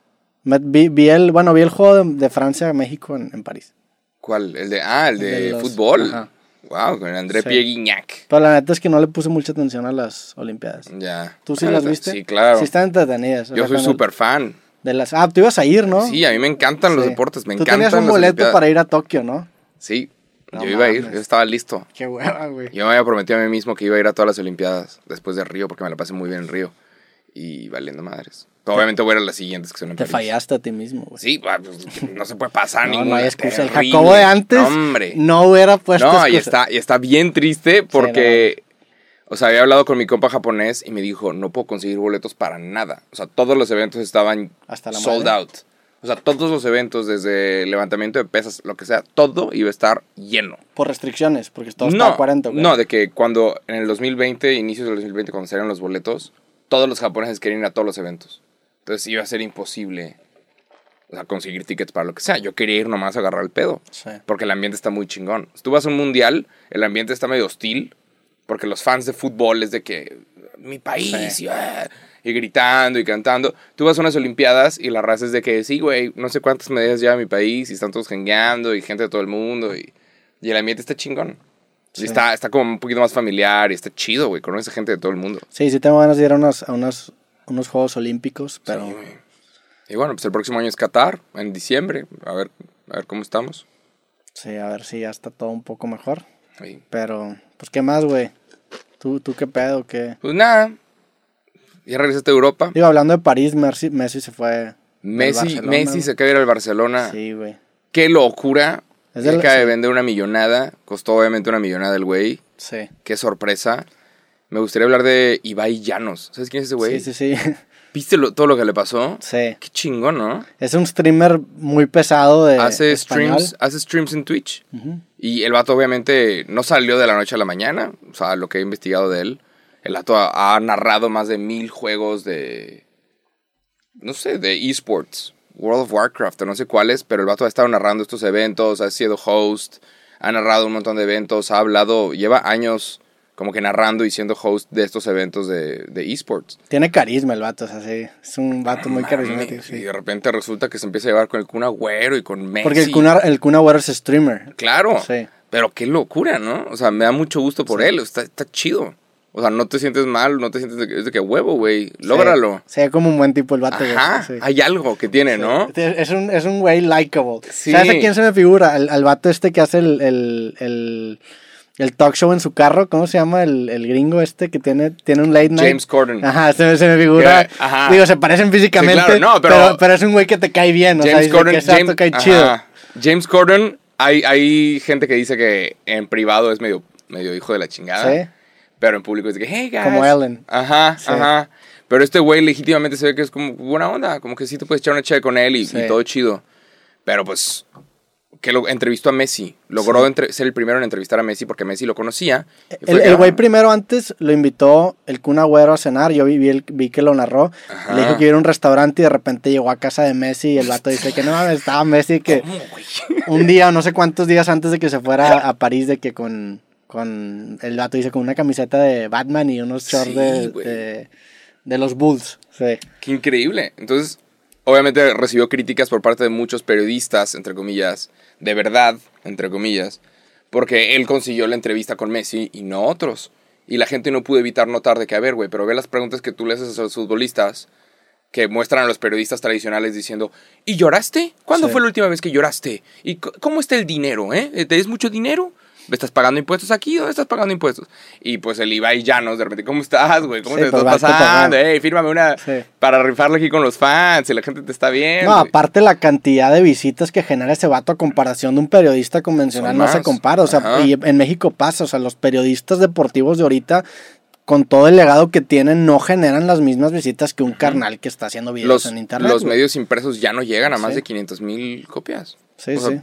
Vi, vi el, bueno, vi el juego de, de Francia a México en, en París. ¿Cuál? El de, ah, el El de, los- fútbol. ajá. Wow, con André Sí. Pierre Guignac. Pero la neta es que no le puse mucha atención a las Olimpiadas. Ya. ¿Tú sí Ah, las está- viste? Sí, claro. Sí están entretenidas. Yo soy súper fan. De las, ah, tú ibas a ir, ¿no? Sí, a mí me encantan los deportes, me Tú encantan tenías un las boleto Olimpiadas. para ir a Tokio, ¿no? Sí, No yo iba a ir, yo estaba listo. Qué hueva, güey. Yo me había prometido a mí mismo que iba a ir a todas las Olimpiadas después de Río, porque me la pasé muy bien en Río. Y valiendo madres. Obviamente voy a las siguientes que son en Te París. fallaste a ti mismo, güey. Sí, pues, no se puede pasar (laughs) No, ninguna. no hay excusa. El. Jacobo de antes No, hombre. no hubiera puesto No, y está, y está bien triste porque, o sea, había hablado con mi compa japonés y me dijo, no puedo conseguir boletos para nada. O sea, todos los eventos estaban Hasta la sold madre. out. O sea, todos los eventos, desde levantamiento de pesas, lo que sea, todo iba a estar lleno. Por restricciones, porque todo no, está a 40, güey. no, de que cuando en el 2020, inicios del 2020, cuando salieron los boletos, todos los japoneses querían ir a todos los eventos. Entonces iba a ser imposible o sea, conseguir tickets para lo que sea. Yo quería ir nomás a agarrar el pedo. Sí. Porque el ambiente está muy chingón. Si tú vas a un mundial, el ambiente está medio hostil. Porque los fans de fútbol es de que mi país Sí. y, ah, y gritando y cantando. Tú vas a unas olimpiadas y la raza es de que sí, güey, no sé cuántas medallas lleva mi país y están todos jengueando y gente de todo el mundo y, y el ambiente está chingón. Sí. Está, está como un poquito más familiar y está chido, güey, conoces gente de todo el mundo. Sí, sí tengo ganas de ir a unos, a unos, unos Juegos Olímpicos, pero Sí, y bueno, pues el próximo año es Qatar, en diciembre. A ver, a ver cómo estamos. sí, a ver si ya está todo un poco mejor. Sí. Pero, pues, ¿qué más, güey? ¿Tú, ¿Tú qué pedo? ¿Qué? Pues nada, ya regresaste a Europa. Digo, hablando de París, Messi, Messi se fue. Messi, Messi se de ir al Barcelona. Sí, güey. Qué locura. Es del- acaba de vender una millonada. Costó obviamente una millonada el güey. Sí. Qué sorpresa. Me gustaría hablar de Ibai Llanos. ¿Sabes quién es ese güey? Sí, sí, sí. (laughs) ¿Viste lo- todo lo que le pasó? Sí. Qué chingón, ¿no? Es un streamer muy pesado de hace español. streams, hace streams en Twitch. Y el vato obviamente no salió de la noche a la mañana. O sea, lo que he investigado de él. El vato ha, ha narrado más de mil juegos de... No sé, de esports. World of Warcraft o no sé cuáles. Pero el vato ha estado narrando estos eventos. Ha sido host. Ha narrado un montón de eventos. Ha hablado... Lleva años como que narrando y siendo host de estos eventos de, de esports. Tiene carisma el vato, o sea, sí. Es un vato muy carismático, Y sí. de repente resulta que se empieza a llevar con el Kun Agüero y con Messi. Porque el Kun, el Kun Agüero es streamer. Claro. Sí. Pero qué locura, ¿no? O sea, me da mucho gusto por Sí. él. Está, está chido. O sea, no te sientes mal, no te sientes de que, es de que huevo, güey. Lógralo. Se ve como un buen tipo el vato, güey. Ajá. Sí. Hay algo que tiene, ¿no? Es un, es un güey likable. Sí. ¿Sabes a quién se me figura? Al, al vato este que hace el, el, el, el talk show en su carro. ¿Cómo se llama? El, el gringo este que tiene, tiene un late night. James Corden. Ajá, se, me- se me figura. Que- ajá. Digo, se parecen físicamente. Claro, no, pero- pero, pero es un güey que te cae bien. O sea, James Corden. que ese James, cae ajá. chido. James Corden, hay, hay gente que dice que en privado es medio, medio hijo de la chingada. Sí. Pero en público es que, hey, guys. Como Ellen. Ajá, Sí. ajá. Pero este güey legítimamente se ve que es como buena onda. Como que sí te puedes echar una chévere con él y, Sí. y todo chido. Pero pues, que lo entrevistó a Messi. Logró Sí. ser el primero en entrevistar a Messi porque Messi lo conocía. El, güey ah, primero antes lo invitó el Kun Agüero a cenar. Yo vi, vi, el- vi que lo narró. Ajá. Le dijo que iba a un restaurante y de repente llegó a casa de Messi. Y el vato dice que no estaba Messi que ¿Cómo, un día, no sé cuántos días antes de que se fuera a París, de que con, con el vato dice con una camiseta de Batman y unos shorts Sí, de, de, de los Bulls. Sí. Qué increíble. Entonces, obviamente recibió críticas por parte de muchos periodistas, entre comillas, de verdad, entre comillas, porque él consiguió la entrevista con Messi y no otros. Y la gente no pudo evitar notar de que, a ver, güey, pero ve las preguntas que tú le haces a los futbolistas que muestran a los periodistas tradicionales diciendo, ¿y lloraste? ¿Cuándo Sí. fue la última vez que lloraste? ¿Y cómo está el dinero, eh? ¿Te es mucho dinero? ¿Estás pagando impuestos aquí? ¿Dónde estás pagando impuestos? Y pues el Ibai Llanos, de repente, ¿cómo estás, güey? ¿Cómo Sí, te pues, estás pasando? pagado. Ey, fírmame una Sí. para rifarle aquí con los fans y la gente te está viendo. No, aparte la cantidad de visitas que genera ese vato a comparación de un periodista convencional no se compara. O sea, Ajá. y en México pasa, o sea, los periodistas deportivos de ahorita, con todo el legado que tienen, no generan las mismas visitas que un carnal que está haciendo videos los, en internet. los medios impresos ya no llegan a más Sí. de 500 mil copias. Sí, O sea, sí.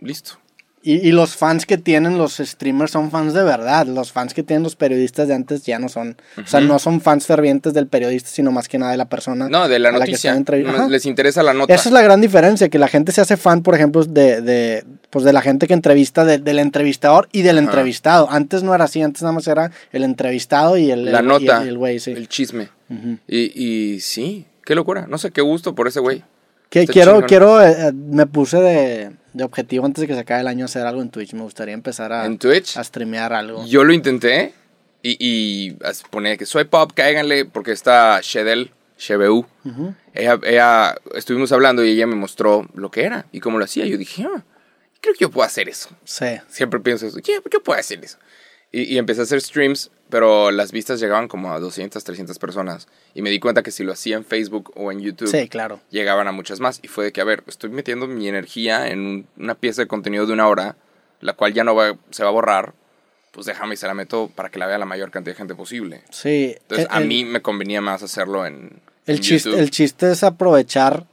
Listo. Y, y los fans que tienen los streamers son fans de verdad. Los fans que tienen los periodistas de antes ya no son. O sea, no son fans fervientes del periodista, sino más que nada de la persona. No, de la que noticia. están Ajá. Les interesa la nota. Esa es la gran diferencia, que la gente se hace fan, por ejemplo, de, de, pues de la gente que entrevista, de- del entrevistador y del entrevistado. Antes no era así, antes nada más era el entrevistado y el la el- nota. el- y el güey, sí. El chisme. Y, y sí, qué locura. No sé qué gusto por ese güey. Que quiero, chingón. quiero, eh, eh, me puse de, de objetivo antes de que se acabe el año hacer algo en Twitch. Me gustaría empezar a, En Twitch. a streamear algo. Yo lo intenté y, y ponía que soy pop, cáiganle, porque está Shedel, Shebeu. Ujú. Ella, ella, estuvimos hablando y ella me mostró lo que era y cómo lo hacía. Yo dije, ah, creo que yo puedo hacer eso. Sí. Siempre pienso eso, yo, yo puedo hacer eso. Y, y empecé a hacer streams, pero las vistas llegaban como a 200, 300 personas. Y me di cuenta que si lo hacía en Facebook o en YouTube, Sí, claro. llegaban a muchas más. Y fue de que, a ver, estoy metiendo mi energía en un- una pieza de contenido de una hora, la cual ya no va, se va a borrar. Pues déjame y se la meto para que la vea la mayor cantidad de gente posible. Sí. Entonces, El- a mí me convenía más hacerlo en, El en chiste, YouTube. el chiste es aprovechar,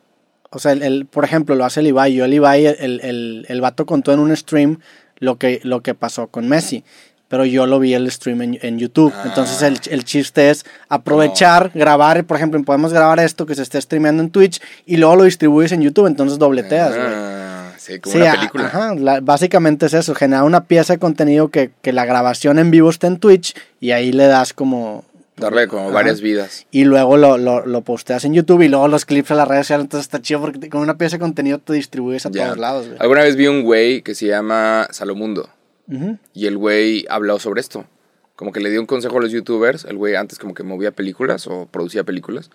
o sea, el, el- por ejemplo, lo hace el Ibai. Yo el Ibai, el, el, el vato contó en un stream lo que, lo que pasó con Messi. Pero yo lo vi el stream en, en YouTube. Ah. Entonces el, el chiste es aprovechar, grabar, por ejemplo, podemos grabar esto que se esté streameando en Twitch y luego lo distribuyes en YouTube, entonces dobleteas, güey. Ah, sí, como Sí, una película. ajá, la- básicamente es eso, generar una pieza de contenido que, que la grabación en vivo esté en Twitch y ahí le das como... Darle como Ajá. varias vidas. Y luego lo, lo, lo posteas en YouTube y luego los clips a las redes sociales. Entonces está chido porque con una pieza de contenido te distribuyes a todos lados, güey. Alguna vez vi un güey que se llama Salomundo. Y el güey habló sobre esto. Como que le dio un consejo a los youtubers. El güey antes como que movía películas o producía películas.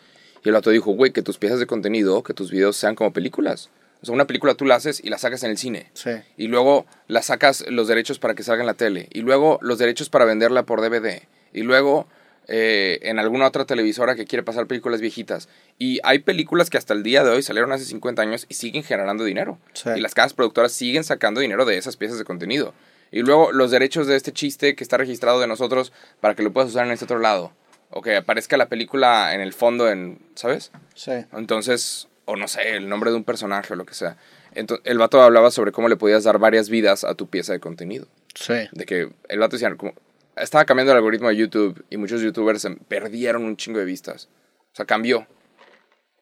Y el otro dijo, güey, que tus piezas de contenido, que tus videos sean como películas. O sea, una película tú la haces y la sacas en el cine. Sí. Y luego la sacas los derechos para que salga en la tele. Y luego los derechos para venderla por DVD. Y luego eh, en alguna otra televisora que quiere pasar películas viejitas. Y hay películas que hasta el día de hoy salieron hace 50 años y siguen generando dinero. Sí. Y las casas productoras siguen sacando dinero de esas piezas de contenido. Y luego los derechos de este chiste que está registrado de nosotros para que lo puedas usar en este otro lado. O que aparezca la película en el fondo, en, ¿sabes? Sí. Entonces, o no sé, el nombre de un personaje o lo que sea. Entonces, el vato hablaba sobre cómo le podías dar varias vidas a tu pieza de contenido. Sí. De que el vato decía, como, estaba cambiando el algoritmo de YouTube y muchos youtubers perdieron un chingo de vistas. O sea, cambió.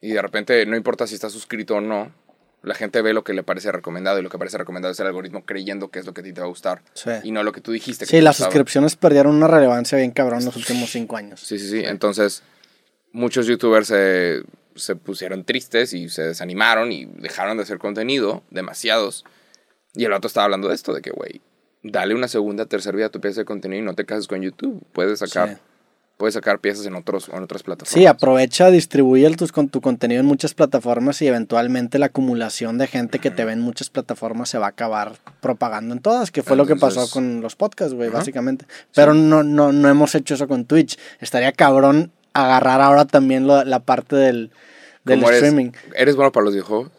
Y de repente, no importa si estás suscrito o no, la gente ve lo que le parece recomendado y lo que parece recomendado es el algoritmo creyendo que es lo que a ti te va a gustar Sí. y no lo que tú dijiste. que Sí, las gustaba. suscripciones perdieron una relevancia bien cabrón los últimos cinco años. Sí, sí, sí. Entonces, muchos youtubers se, se pusieron tristes y se desanimaron y dejaron de hacer contenido, demasiados. Y el vato estaba hablando de esto, de que, güey, dale una segunda, tercera vida a tu pieza de contenido y no te cases con YouTube. Puedes sacar, Sí. Puedes sacar piezas en, otros, en otras plataformas. Sí, aprovecha, distribuye el- tus, con tu contenido en muchas plataformas y eventualmente la acumulación de gente que te ve en muchas plataformas se va a acabar propagando en todas, que fue lo que pasó con los podcasts, güey, básicamente. Pero no, no, no hemos hecho eso con Twitch. Estaría cabrón agarrar ahora también lo- la parte del, del ¿Cómo eres, streaming. ¿Eres bueno para los videojuegos?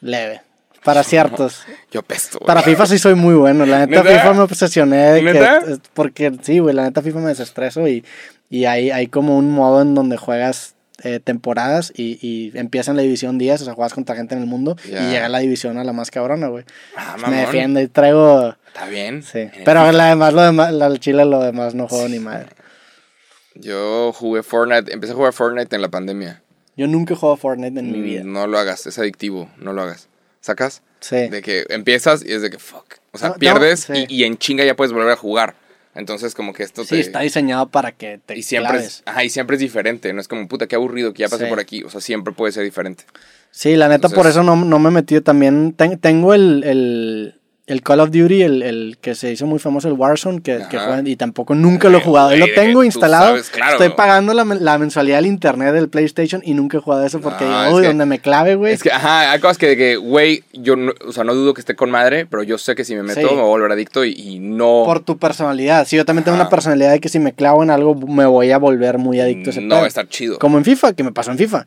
Leve. Para (laughs) ciertos. Yo pesto. güey. Para FIFA sí soy muy bueno. La neta, ¿Neta? FIFA me obsesioné de que. Porque sí, güey, la neta FIFA me desestreso y, y hay, hay como un modo en donde juegas eh, temporadas y, y empieza en la división 10, o sea, juegas contra gente en el mundo y llega a la división a la más cabrona, güey. Ah, me mamón. defiendo y traigo. Está bien. Sí. Pero la demás, lo demás, la Chile, lo demás no juego ni madre. Yo jugué Fortnite, empecé a jugar Fortnite en la pandemia. Yo nunca he jugado Fortnite en mi vida. No lo hagas, es adictivo, no lo hagas. ¿Sacas? Sí. De que empiezas y es de que fuck. O sea, No, no, pierdes sí. y, y en chinga ya puedes volver a jugar. Entonces, como que esto Sí, te. está diseñado para que te y siempre claves. es, ajá, y siempre es diferente. No es como puta, qué aburrido que ya pasé Sí. por aquí. O sea, siempre puede ser diferente. Sí, la neta, por eso no, no me he metido también. ten- tengo el, el, el Call of Duty, el, el que se hizo muy famoso, el Warzone, que, que juegan- y tampoco nunca lo he jugado. Lo tengo instalado. sabes, claro. Estoy pagando la, la mensualidad del internet del PlayStation y nunca he jugado eso porque, No, es uy, que- donde me clave, güey. Es que, ajá, hay cosas que, güey, yo, no, o sea, no dudo que esté con madre, pero yo sé que si me meto Sí. me voy a volver adicto y, y no. Por tu personalidad. Sí, yo también tengo una personalidad de que si me clavo en algo me voy a volver muy adicto a ese no va a estar chido. Como en FIFA, que me pasó en FIFA.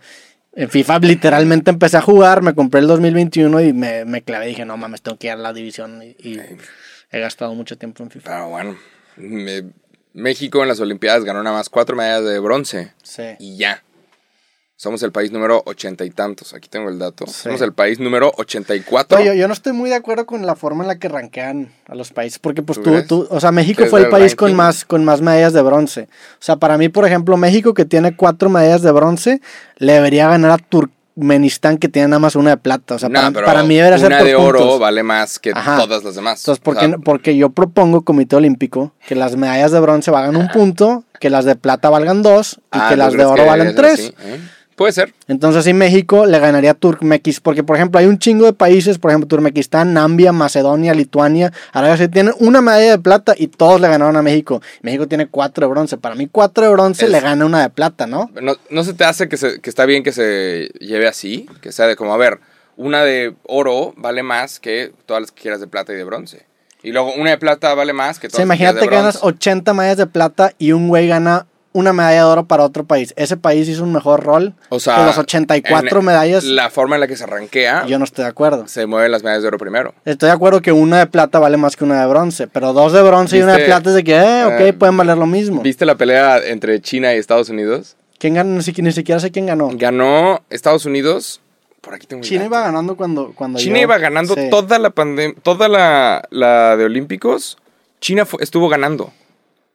En FIFA literalmente empecé a jugar, me compré el 2021 y me, me clavé. Dije, no mames, tengo que ir a la división. Y, y he gastado mucho tiempo en FIFA. Pero bueno, me- México en las Olimpiadas ganó nada más cuatro medallas de bronce Sí. y ya. Somos el país número ochenta y tantos. Aquí tengo el dato. Sí. Somos el país número 84. Oye, yo, yo no estoy muy de acuerdo con la forma en la que rankean a los países, porque pues ¿Tú tú, o sea, México ¿Crees fue el país con ranking? más, con más medallas de bronce. O sea, para mí, por ejemplo, México que tiene cuatro medallas de bronce, le debería ganar a Turkmenistán que tiene nada más una de plata. O sea, Nah, para, para mí debería ser una por de oro puntos. vale más que Ajá. todas las demás. Entonces, ¿por O qué sea, no? porque yo propongo, Comité Olímpico, que las medallas de bronce valgan un punto, que las de plata valgan dos y ah, que ¿tú las de oro valen es tres. así? ¿Eh? Puede ser. Entonces, sí, México le ganaría a porque, por ejemplo, hay un chingo de países, por ejemplo, Turkmenistán, Nambia, Macedonia, Lituania, Arabia Saudita, tienen una medalla de plata y todos le ganaron a México. México tiene cuatro de bronce. Para mí, cuatro de bronce Es- le gana una de plata, ¿no? ¿No, no se te hace que, se- que está bien que se lleve así? Que sea de como, a ver, una de oro vale más que todas las que quieras de plata y de bronce. Y luego una de plata vale más que O todas sea, las que quieras imagínate de que ganas bronce. 80 medallas de plata y un güey gana una medalla de oro para otro país. Ese país hizo un mejor rol O sea, que los 84 en medallas. La forma en la que se arranquea, Yo no estoy de acuerdo. se mueven las medallas de oro primero. Estoy de acuerdo que una de plata vale más que una de bronce, pero dos de bronce y una de plata es de que, eh, ok, Eh, pueden valer lo mismo. ¿Viste la pelea entre China y Estados Unidos? ¿Quién ganó? Ni, siquiera- ni siquiera sé quién ganó. Ganó Estados Unidos. Por aquí tengo China iba ganando cuando, cuando China yo- iba ganando sí. toda la pandemia, toda la, la de Olímpicos. China estuvo ganando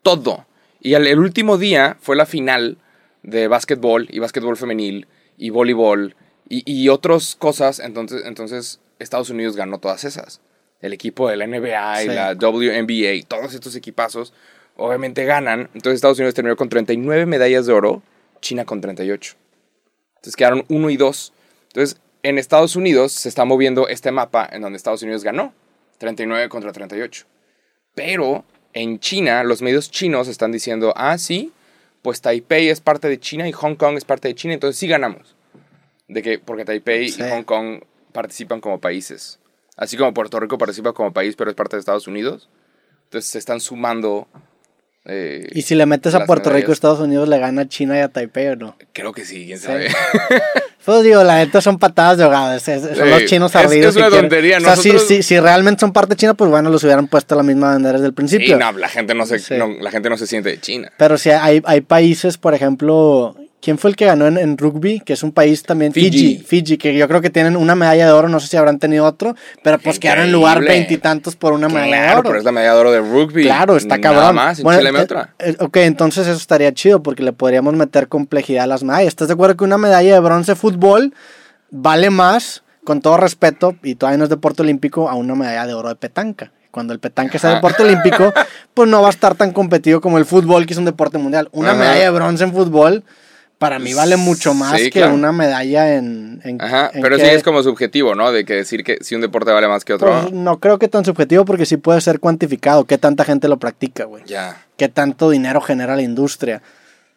todo. Y el último día fue la final de básquetbol y básquetbol femenil y voleibol y, y otras cosas. Entonces, entonces Estados Unidos ganó todas esas. El equipo de la NBA y la WNBA y todos estos equipazos obviamente ganan. Entonces Estados Unidos terminó con 39 medallas de oro, China con 38. Entonces quedaron 1 y 2. Entonces, en Estados Unidos se está moviendo este mapa en donde Estados Unidos ganó. 39 contra 38. Pero en China, los medios chinos están diciendo, ah, sí, pues Taipei es parte de China y Hong Kong es parte de China, entonces sí ganamos. De que, porque Taipei Sí. y Hong Kong participan como países. Así como Puerto Rico participa como país, pero es parte de Estados Unidos. Entonces se están sumando. eh, Y si le metes a Puerto Rico, medallas. Estados Unidos le gana a China y a Taipei o no. Creo que sí, quién Sí. (laughs) Pues digo, la neta son patadas de ahogado. es- es- son Sí, los chinos es- ardidos. es que una quieren- tontería, O sea, si, nosotros- si, si realmente son parte china, pues bueno, los hubieran puesto la misma bandera desde el Sí, principio. no, la gente no se, Sí. no, la gente no se siente de China. Pero sí, hay, hay países, por ejemplo, ¿quién fue el que ganó en, en rugby? Que es un país también, Fiji. Fiji. Que yo creo que tienen una medalla de oro, no sé si habrán tenido otro, pero pues quedaron en lugar Increíble. veintitantos por una medalla de Claro, oro. pero es la medalla de oro de rugby. Claro, está Nada cabrón. más, en Bueno, Chile eh, otra. eh, ok, entonces eso estaría chido porque le podríamos meter complejidad a las medallas. ¿Estás de acuerdo que una medalla de bronce de fútbol vale más, con todo respeto, y todavía no es deporte olímpico, a una medalla de oro de petanca? Cuando el petanca sea deporte olímpico, pues no va a estar tan competido como el fútbol, que es un deporte mundial. Una Ajá. medalla de bronce en fútbol, para mí vale mucho más Sí, que claro. una medalla en... en- Ajá, en pero sí es como subjetivo, ¿no? De que decir que si un deporte vale más que otro. pues, no creo que tan subjetivo porque sí puede ser cuantificado. ¿Qué tanta gente lo practica, güey? ya. ¿Qué tanto dinero genera la industria?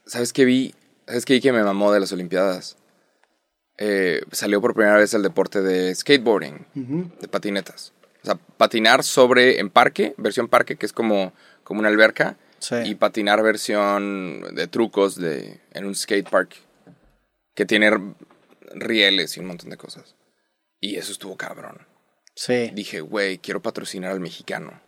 ¿Sabes qué vi? ¿Sabes qué vi que me mamó de las Olimpiadas? Eh, salió por primera vez el deporte de skateboarding, de patinetas. O sea, patinar sobre en parque, versión parque, que es como, como una alberca, Sí. y patinar versión de trucos de, en un skate park, que tiene rieles y un montón de cosas. Y eso estuvo cabrón. Sí. Dije, güey, quiero patrocinar al mexicano.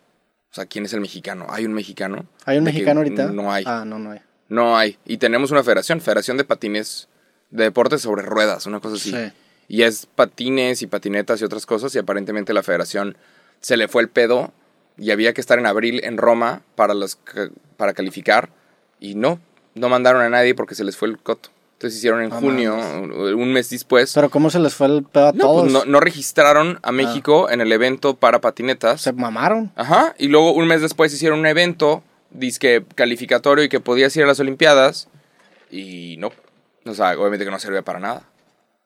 O sea, ¿quién es el mexicano? ¿Hay un mexicano? ¿Hay un mexicano ahorita? No hay. Ah, no, no hay. No hay. Y tenemos una federación, Federación de Patines, de deportes sobre ruedas, una cosa así. Sí. Y es patines y patinetas y otras cosas. Y aparentemente la federación se le fue el pedo y había que estar en abril en Roma para, los, para calificar. Y no, no mandaron a nadie porque se les fue el coto. Entonces hicieron en junio, un mes después. Pero ¿cómo se les fue el pedo a no, todos? pues no, no registraron a México en el evento para patinetas. Se mamaron. Ajá, y luego un mes después hicieron un evento, disque calificatorio y que podías ir a las Olimpiadas. Y no, o sea, obviamente que no servía para nada.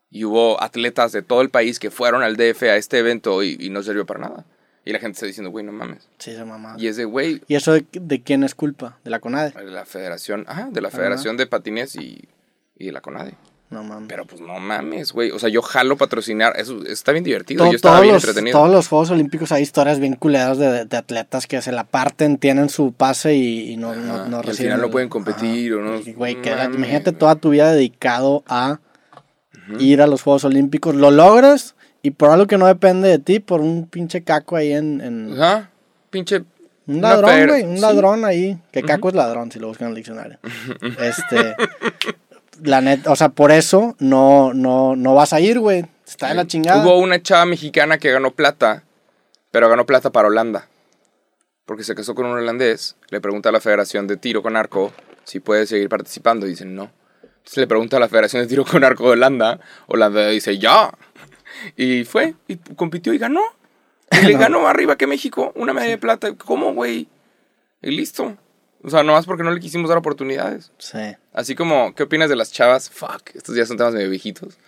Y hubo atletas de todo el país que fueron al DF a este evento y, y no sirvió para nada. Y la gente está diciendo, güey, no mames. Sí, se mamaron. Y es de, güey, ¿Y eso de, de quién es culpa? ¿De la CONADE? de la federación, ajá, de la federación de patines y, y de la CONADE. No mames. Pero pues no mames, güey. O sea, yo jalo patrocinar, eso está bien divertido. To- yo estaba bien los, entretenido. todos los Juegos Olímpicos hay historias bien culeras de, de atletas que se la parten, tienen su pase y, y no, no, Ajá, no y al reciben. final no pueden competir o no- Güey, que imagínate toda tu vida dedicado a ir a los Juegos Olímpicos. Lo logras y por algo que no depende de ti, por un pinche caco ahí en. en- Ajá, pinche. un ladrón, güey, un sí. ladrón ahí. Que caco es ladrón si lo buscan en el diccionario. (laughs) este. la neta, o sea, por eso no, no, no vas a ir, güey. Está de la chingada. Hubo una chava mexicana que ganó plata, pero ganó plata para Holanda. Porque se casó con un holandés. Le pregunta a la Federación de Tiro con Arco si puede seguir participando. Y dicen no. Entonces le pregunta a la Federación de Tiro con Arco de Holanda. Holanda dice ya. Y fue, y compitió y ganó. Y (laughs) le ganó arriba que México una medalla de plata. ¿Cómo, güey? Y listo. O sea, no más porque no le quisimos dar oportunidades. Sí. Así como, ¿qué opinas de las chavas? Fuck, estos ya son temas medio viejitos.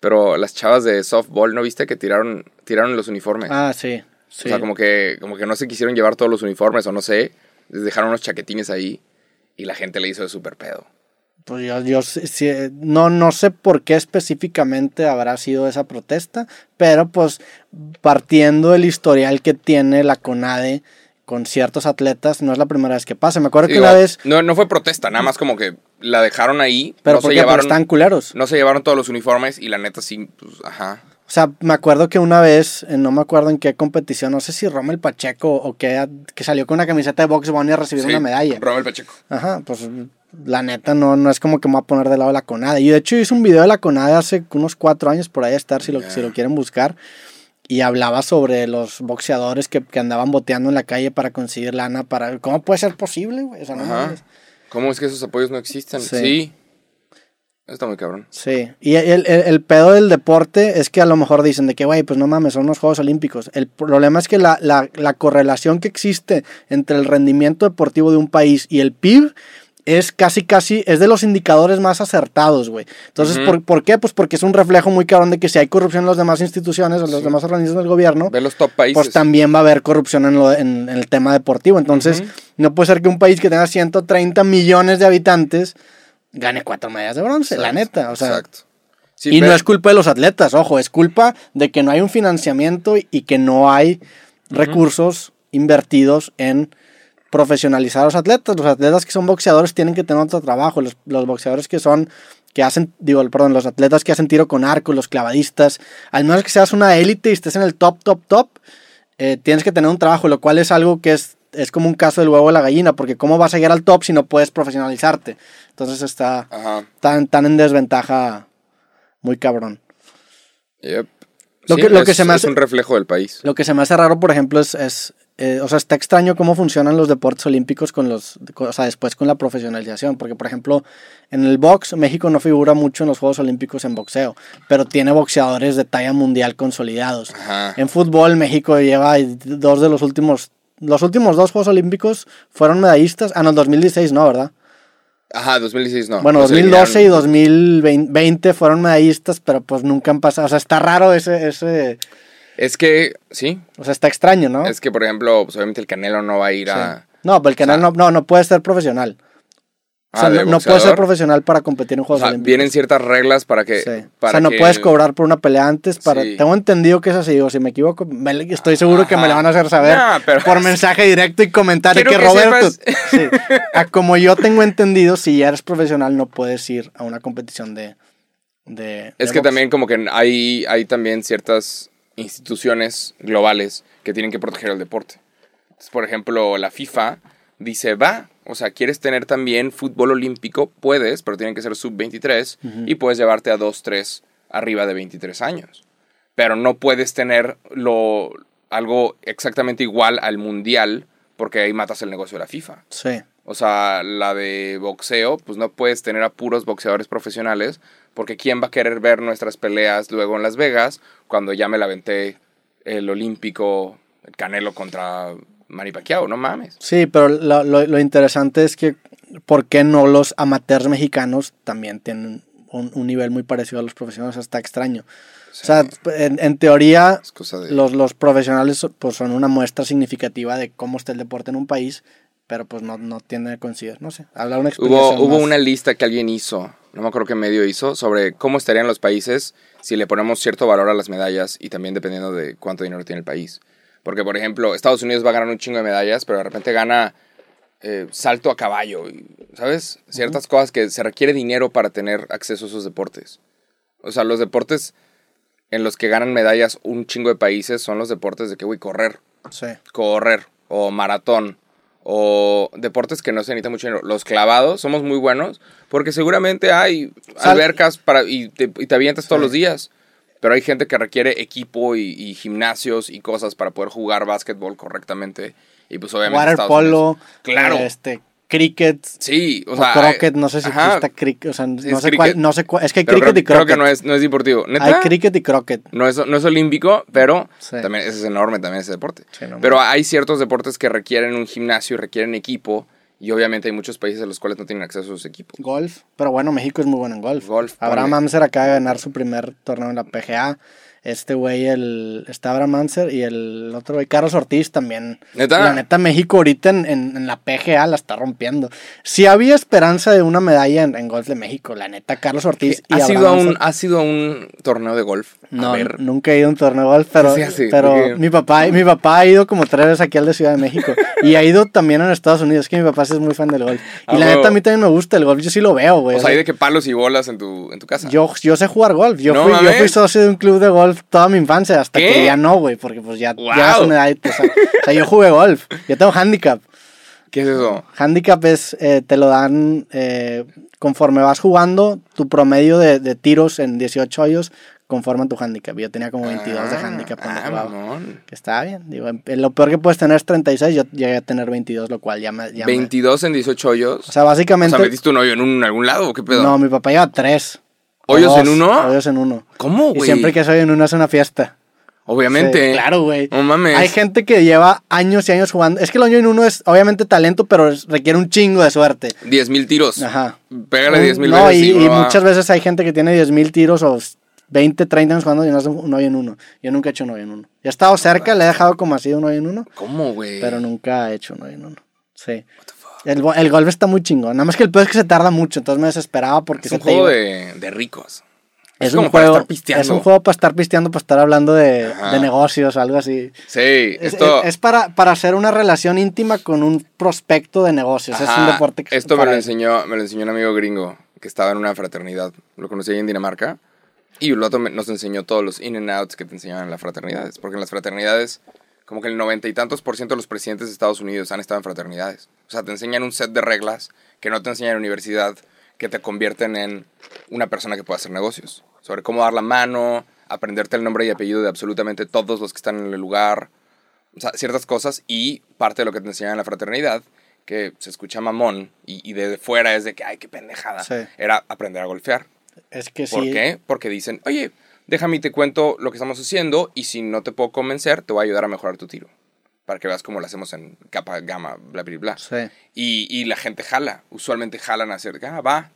Pero las chavas de softball, ¿no viste que tiraron, tiraron los uniformes? Ah, sí. sí. O sea, como que, como que no se quisieron llevar todos los uniformes o no sé. Les dejaron unos chaquetines ahí y la gente le hizo de súper pedo. Pues yo, yo no, no sé por qué específicamente habrá sido esa protesta, pero pues partiendo del historial que tiene la CONADE con ciertos atletas, no es la primera vez que pasa. Me acuerdo que una vez, no, no fue protesta, nada más como que la dejaron ahí. pero. Porque llevaron, están culeros. no se llevaron todos los uniformes y la neta sí, pues, ajá. O sea, me acuerdo que una vez, eh, no me acuerdo en qué competición, no sé si Rommel Pacheco o qué, que salió con una camiseta de Box Bunny a recibir Sí, una medalla. Rommel Pacheco. Ajá, pues la neta no, no es como que me voy a poner del lado de la CONADE. Y de hecho hice un video de la CONADE hace unos cuatro años, por ahí estar, si lo, Ya. si lo quieren buscar. Y hablaba sobre los boxeadores que, que andaban boteando en la calle para conseguir lana. para ¿Cómo puede ser posible, güey? O sea, no. ¿Cómo es que esos apoyos no existen? Sí. Sí. Está muy cabrón. Sí, y el, el- el pedo del deporte es que a lo mejor dicen de que, güey, pues no mames, son los Juegos Olímpicos. El problema es que la, la, la correlación que existe entre el rendimiento deportivo de un país y el PIB es casi, casi, es de los indicadores más acertados, güey. Entonces. ¿por, por qué? Pues porque es un reflejo muy cabrón de que si hay corrupción en las demás instituciones en los demás organismos del gobierno, Ve los top países. pues también va a haber corrupción en, lo- en- en el tema deportivo. Entonces, no puede ser que un país que tenga 130 millones de habitantes gane cuatro medallas de bronce, la neta. O sea, Exacto. Sí, y no es culpa de los atletas, ojo, es culpa de que no hay un financiamiento y que no hay recursos invertidos en profesionalizar a los atletas. Los atletas que son boxeadores tienen que tener otro trabajo. Los, los boxeadores que son, que hacen, digo, perdón, los atletas que hacen tiro con arco, los clavadistas, al menos que seas una élite y estés en el top, top, top, eh, tienes que tener un trabajo, lo cual es algo que es, es como un caso del huevo de la gallina, porque ¿cómo vas a llegar al top si no puedes profesionalizarte? Entonces está Ajá. tan, tan en desventaja muy cabrón. Yep. Lo Sí, que- lo es, que se me es hace- un reflejo del país. Lo que se me hace raro, por ejemplo, es, es, eh, o sea, está extraño cómo funcionan los deportes olímpicos con los, o sea, después con la profesionalización, porque por ejemplo, en el box México no figura mucho en los Juegos Olímpicos en boxeo, pero tiene boxeadores de talla mundial consolidados. Ajá. En fútbol México lleva dos de los últimos, los últimos dos Juegos Olímpicos fueron medallistas, ah no, el 2016 no, ¿verdad? Ajá, 2016 no. bueno, No se 2012 y eliminaron. 2020 fueron medallistas, pero pues nunca han pasado, o sea, está raro ese, ese, Es que, sí, o sea, está extraño, ¿no? es que por ejemplo, pues obviamente el Canelo no va a ir Sí. a... No, pero el canal o sea- no, no, no puede ser profesional. O sea, Ah, de no, no puede ser profesional para competir en O Juegos sea, Olímpicos. vienen ciertas reglas para que... Sí. O sea, no que puedes cobrar por una pelea antes. Para... Sí. Tengo entendido que es así, o si me equivoco, me estoy seguro que me la van a hacer saber pero- por mensaje directo y comentario. Que, que Roberto, sepas- sí, a (laughs) como yo tengo entendido, si ya eres profesional, no puedes ir a una competición de. de Es de que box. también como que hay, hay también ciertas instituciones globales que tienen que proteger el deporte. Entonces, por ejemplo, la FIFA dice, va, o sea, quieres tener también fútbol olímpico, puedes, pero tienen que ser sub-23 y puedes llevarte a 2, 3 arriba de 23 años. Pero no puedes tener lo, algo exactamente igual al mundial porque ahí matas el negocio de la FIFA. Sí. O sea, la de boxeo, pues no puedes tener a puros boxeadores profesionales, porque ¿quién va a querer ver nuestras peleas luego en Las Vegas cuando ya me la aventé el olímpico, el Canelo contra Manny Pacquiao? No mames. Sí, pero lo, lo- lo interesante es que, ¿por qué no los amateurs mexicanos también tienen un, un nivel muy parecido a los profesionales? Está extraño. O sea, en, en teoría, de... los, los profesionales pues, son una muestra significativa de cómo está el deporte en un país, pero pues no, no tiene que considerar, no sé, hablar una Hubo, explicación hubo más. una lista que alguien hizo, no me acuerdo qué medio hizo, sobre cómo estarían los países si le ponemos cierto valor a las medallas y también dependiendo de cuánto dinero tiene el país. Porque, por ejemplo, Estados Unidos va a ganar un chingo de medallas, pero de repente gana eh, salto a caballo, ¿sabes? Ciertas cosas que se requiere dinero para tener acceso a esos deportes. O sea, los deportes en los que ganan medallas un chingo de países son los deportes de que, güey, correr, Sí, correr, o maratón, o deportes que no se necesita mucho dinero. Los clavados somos muy buenos porque seguramente hay Sal- albercas para, y, te, y te avientas todos los días. Pero hay gente que requiere equipo y, y gimnasios y cosas para poder jugar básquetbol correctamente. Y pues obviamente... Waterpolo, Unidos- Claro. este, cricket, Sí, o o, sea... croquet, no sé si ajá, exista cricket, o sea, no sé cuál, no sé cuál, es que hay cricket creo, y croquet. creo que no es, no es deportivo. ¿Neta? Hay cricket y croquet. No es, no es olímpico, pero Sí. también ese es enorme también ese deporte. Sí, no pero hay ciertos deportes que requieren un gimnasio y requieren equipo. Y obviamente hay muchos países en los cuales no tienen acceso a sus equipos. Golf, pero bueno, México es muy bueno en golf. Golf, Abraham. Amser acaba de ganar su primer torneo en la PGA. Este güey, el, está Abraham Amser y el otro güey, Carlos Ortiz también. ¿Neta? La neta, México ahorita en, en- en la PGA la está rompiendo. Si había esperanza de una medalla en, en golf de México, la neta, Carlos Ortiz y ¿Has ido, a un, ¿Has ido a un torneo de golf? A No, ver. nunca he ido a un torneo de golf, pero, ¿Qué se hace? pero ¿De qué? mi, papá, mi papá ha ido como tres veces aquí al de Ciudad de México. y ha ido también en Estados Unidos, es que mi papá sí es muy fan del golf. Y Ah, la huevo. neta, a mí también me gusta el golf, yo sí lo veo, güey. O sea, hay de que palos y bolas en tu, en tu casa. yo, yo sé jugar golf. Yo, No fui, yo fui socio de un club de golf toda mi infancia, hasta ¿Qué? que ya no, güey, porque pues ya, Wow. ya es una edad. o sea, o sea, yo jugué golf. Yo tengo handicap. ¿Qué es eso? Handicap es, eh, te lo dan eh, conforme vas jugando, tu promedio de, de tiros en 18 hoyos conforman tu handicap. Yo tenía como 22 de Ah, handicap cuando ah, jugaba. Que está bien. Digo, lo peor que puedes tener es 36, yo llegué a tener 22, lo cual ya me... ya me- 22 en 18 hoyos. o sea, o básicamente... sea, ¿metiste un hoyo en un- algún lado o qué pedo? no, mi papá lleva 3. ¿Hoyos en uno? Hoyos en uno. ¿Cómo, Y güey? siempre que soy en uno es una fiesta. Obviamente. Sí, claro, güey. No mames. Hay gente que lleva años y años jugando. Es que el hoyo en uno es obviamente talento, pero requiere un chingo de suerte. 10 mil tiros. Ajá. Pégale 10 mil no, veces. y, y y muchas veces hay gente que tiene 10 mil tiros o 20, 30 años jugando y no hace un hoyo en uno. Yo nunca he hecho un hoyo en uno. Yo he estado cerca, le he dejado como así un hoyo en uno, ¿Cómo, güey? pero nunca he hecho un hoyo en uno. Sí. El golf está muy chingón. Nada más que el peor es que se tarda mucho, entonces me desesperaba porque Es se un te juego de, de ricos. Es, es un como para juego, estar pisteando. es un juego para estar pisteando, para estar hablando de, de negocios, algo así. Sí, Es, esto... es- es para, para hacer una relación íntima con un prospecto de negocios. es un deporte que Esto me lo, enseñó, me lo enseñó un amigo gringo que estaba en una fraternidad. Lo conocí ahí en Dinamarca. Y el otro me- nos enseñó todos los in and outs que te enseñaban en las fraternidades. Porque en las fraternidades, como que el noventa y tantos por ciento de los presidentes de Estados Unidos han estado en fraternidades. O sea, te enseñan un set de reglas que no te enseñan en la universidad, que te convierten en una persona que puede hacer negocios. Sobre cómo dar la mano, aprenderte el nombre y apellido de absolutamente todos los que están en el lugar. O sea, ciertas cosas y parte de lo que te enseñan en la fraternidad, que se escucha mamón y, y de fuera es de que, ay, qué pendejada, Sí. era aprender a golfear. Es que ¿Por sí. qué? Porque dicen, oye, déjame y te cuento lo que estamos haciendo y si no te puedo convencer, te voy a ayudar a mejorar tu tiro. Para que veas cómo lo hacemos en capa, gama, bla, bla, bla. Sí. Y, y la gente jala. Usualmente jalan a hacer, ah, va,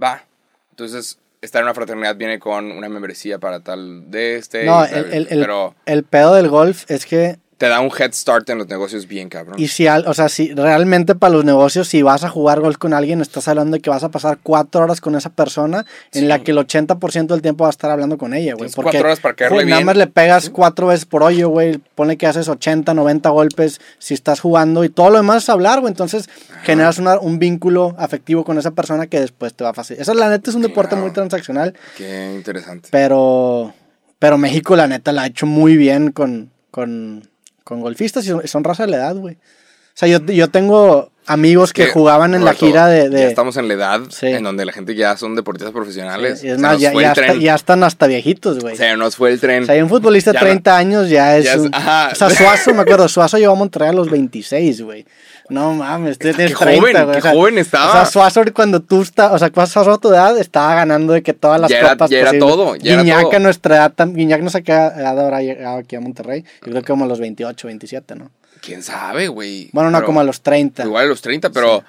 va. Entonces, estar en una fraternidad viene con una membresía para tal de este. No, el, el, el pedo del golf es que te da un head start en los negocios bien cabrón. Y si, al- o sea, si realmente para los negocios, si vas a jugar golf con alguien, estás hablando de que vas a pasar cuatro horas con esa persona en Sí. la que el 80% del tiempo vas a estar hablando con ella, güey. Porque cuatro horas para caerle güey, nada bien. más le pegas cuatro veces por hoyo, güey. Pone que haces 80, 90 golpes si estás jugando y todo lo demás es hablar, güey. Entonces generas una- un vínculo afectivo con esa persona que después te va a facilitar. Eso, la neta, es un deporte muy transaccional, Qué interesante. pero, pero México, la neta, la ha hecho muy bien con, con, con golfistas y son, son de la edad, güey. O sea, yo, yo tengo amigos que, Que, jugaban en la Roberto, gira de... de- Ya estamos en la edad Sí. en donde la gente ya son deportistas profesionales. y es Se más, nos ya, ya ya están hasta viejitos, güey. O sea, nos fue el tren. O sea, hay un futbolista de Ya no- 30 años ya es, ya es- un... ajá. O sea, Suazo, me acuerdo, Suazo llegó a Monterrey a los 26, güey. No mames, tú tienes qué 30, joven, güey. qué o sea, joven estaba. O sea, Suazo cuando tú estás, o sea, cuando Suazo a tu edad estaba ganando de que todas las Ya era- copas ya era posibles. todo, ya era Guiñac todo. a nuestra edad, Guiñac no sé qué edad habrá llegado aquí a Monterrey. Yo creo que como a los 28, 27, ¿no? ¿Quién sabe, güey? Bueno, no, Pero- como a los 30. Igual a los 30, pero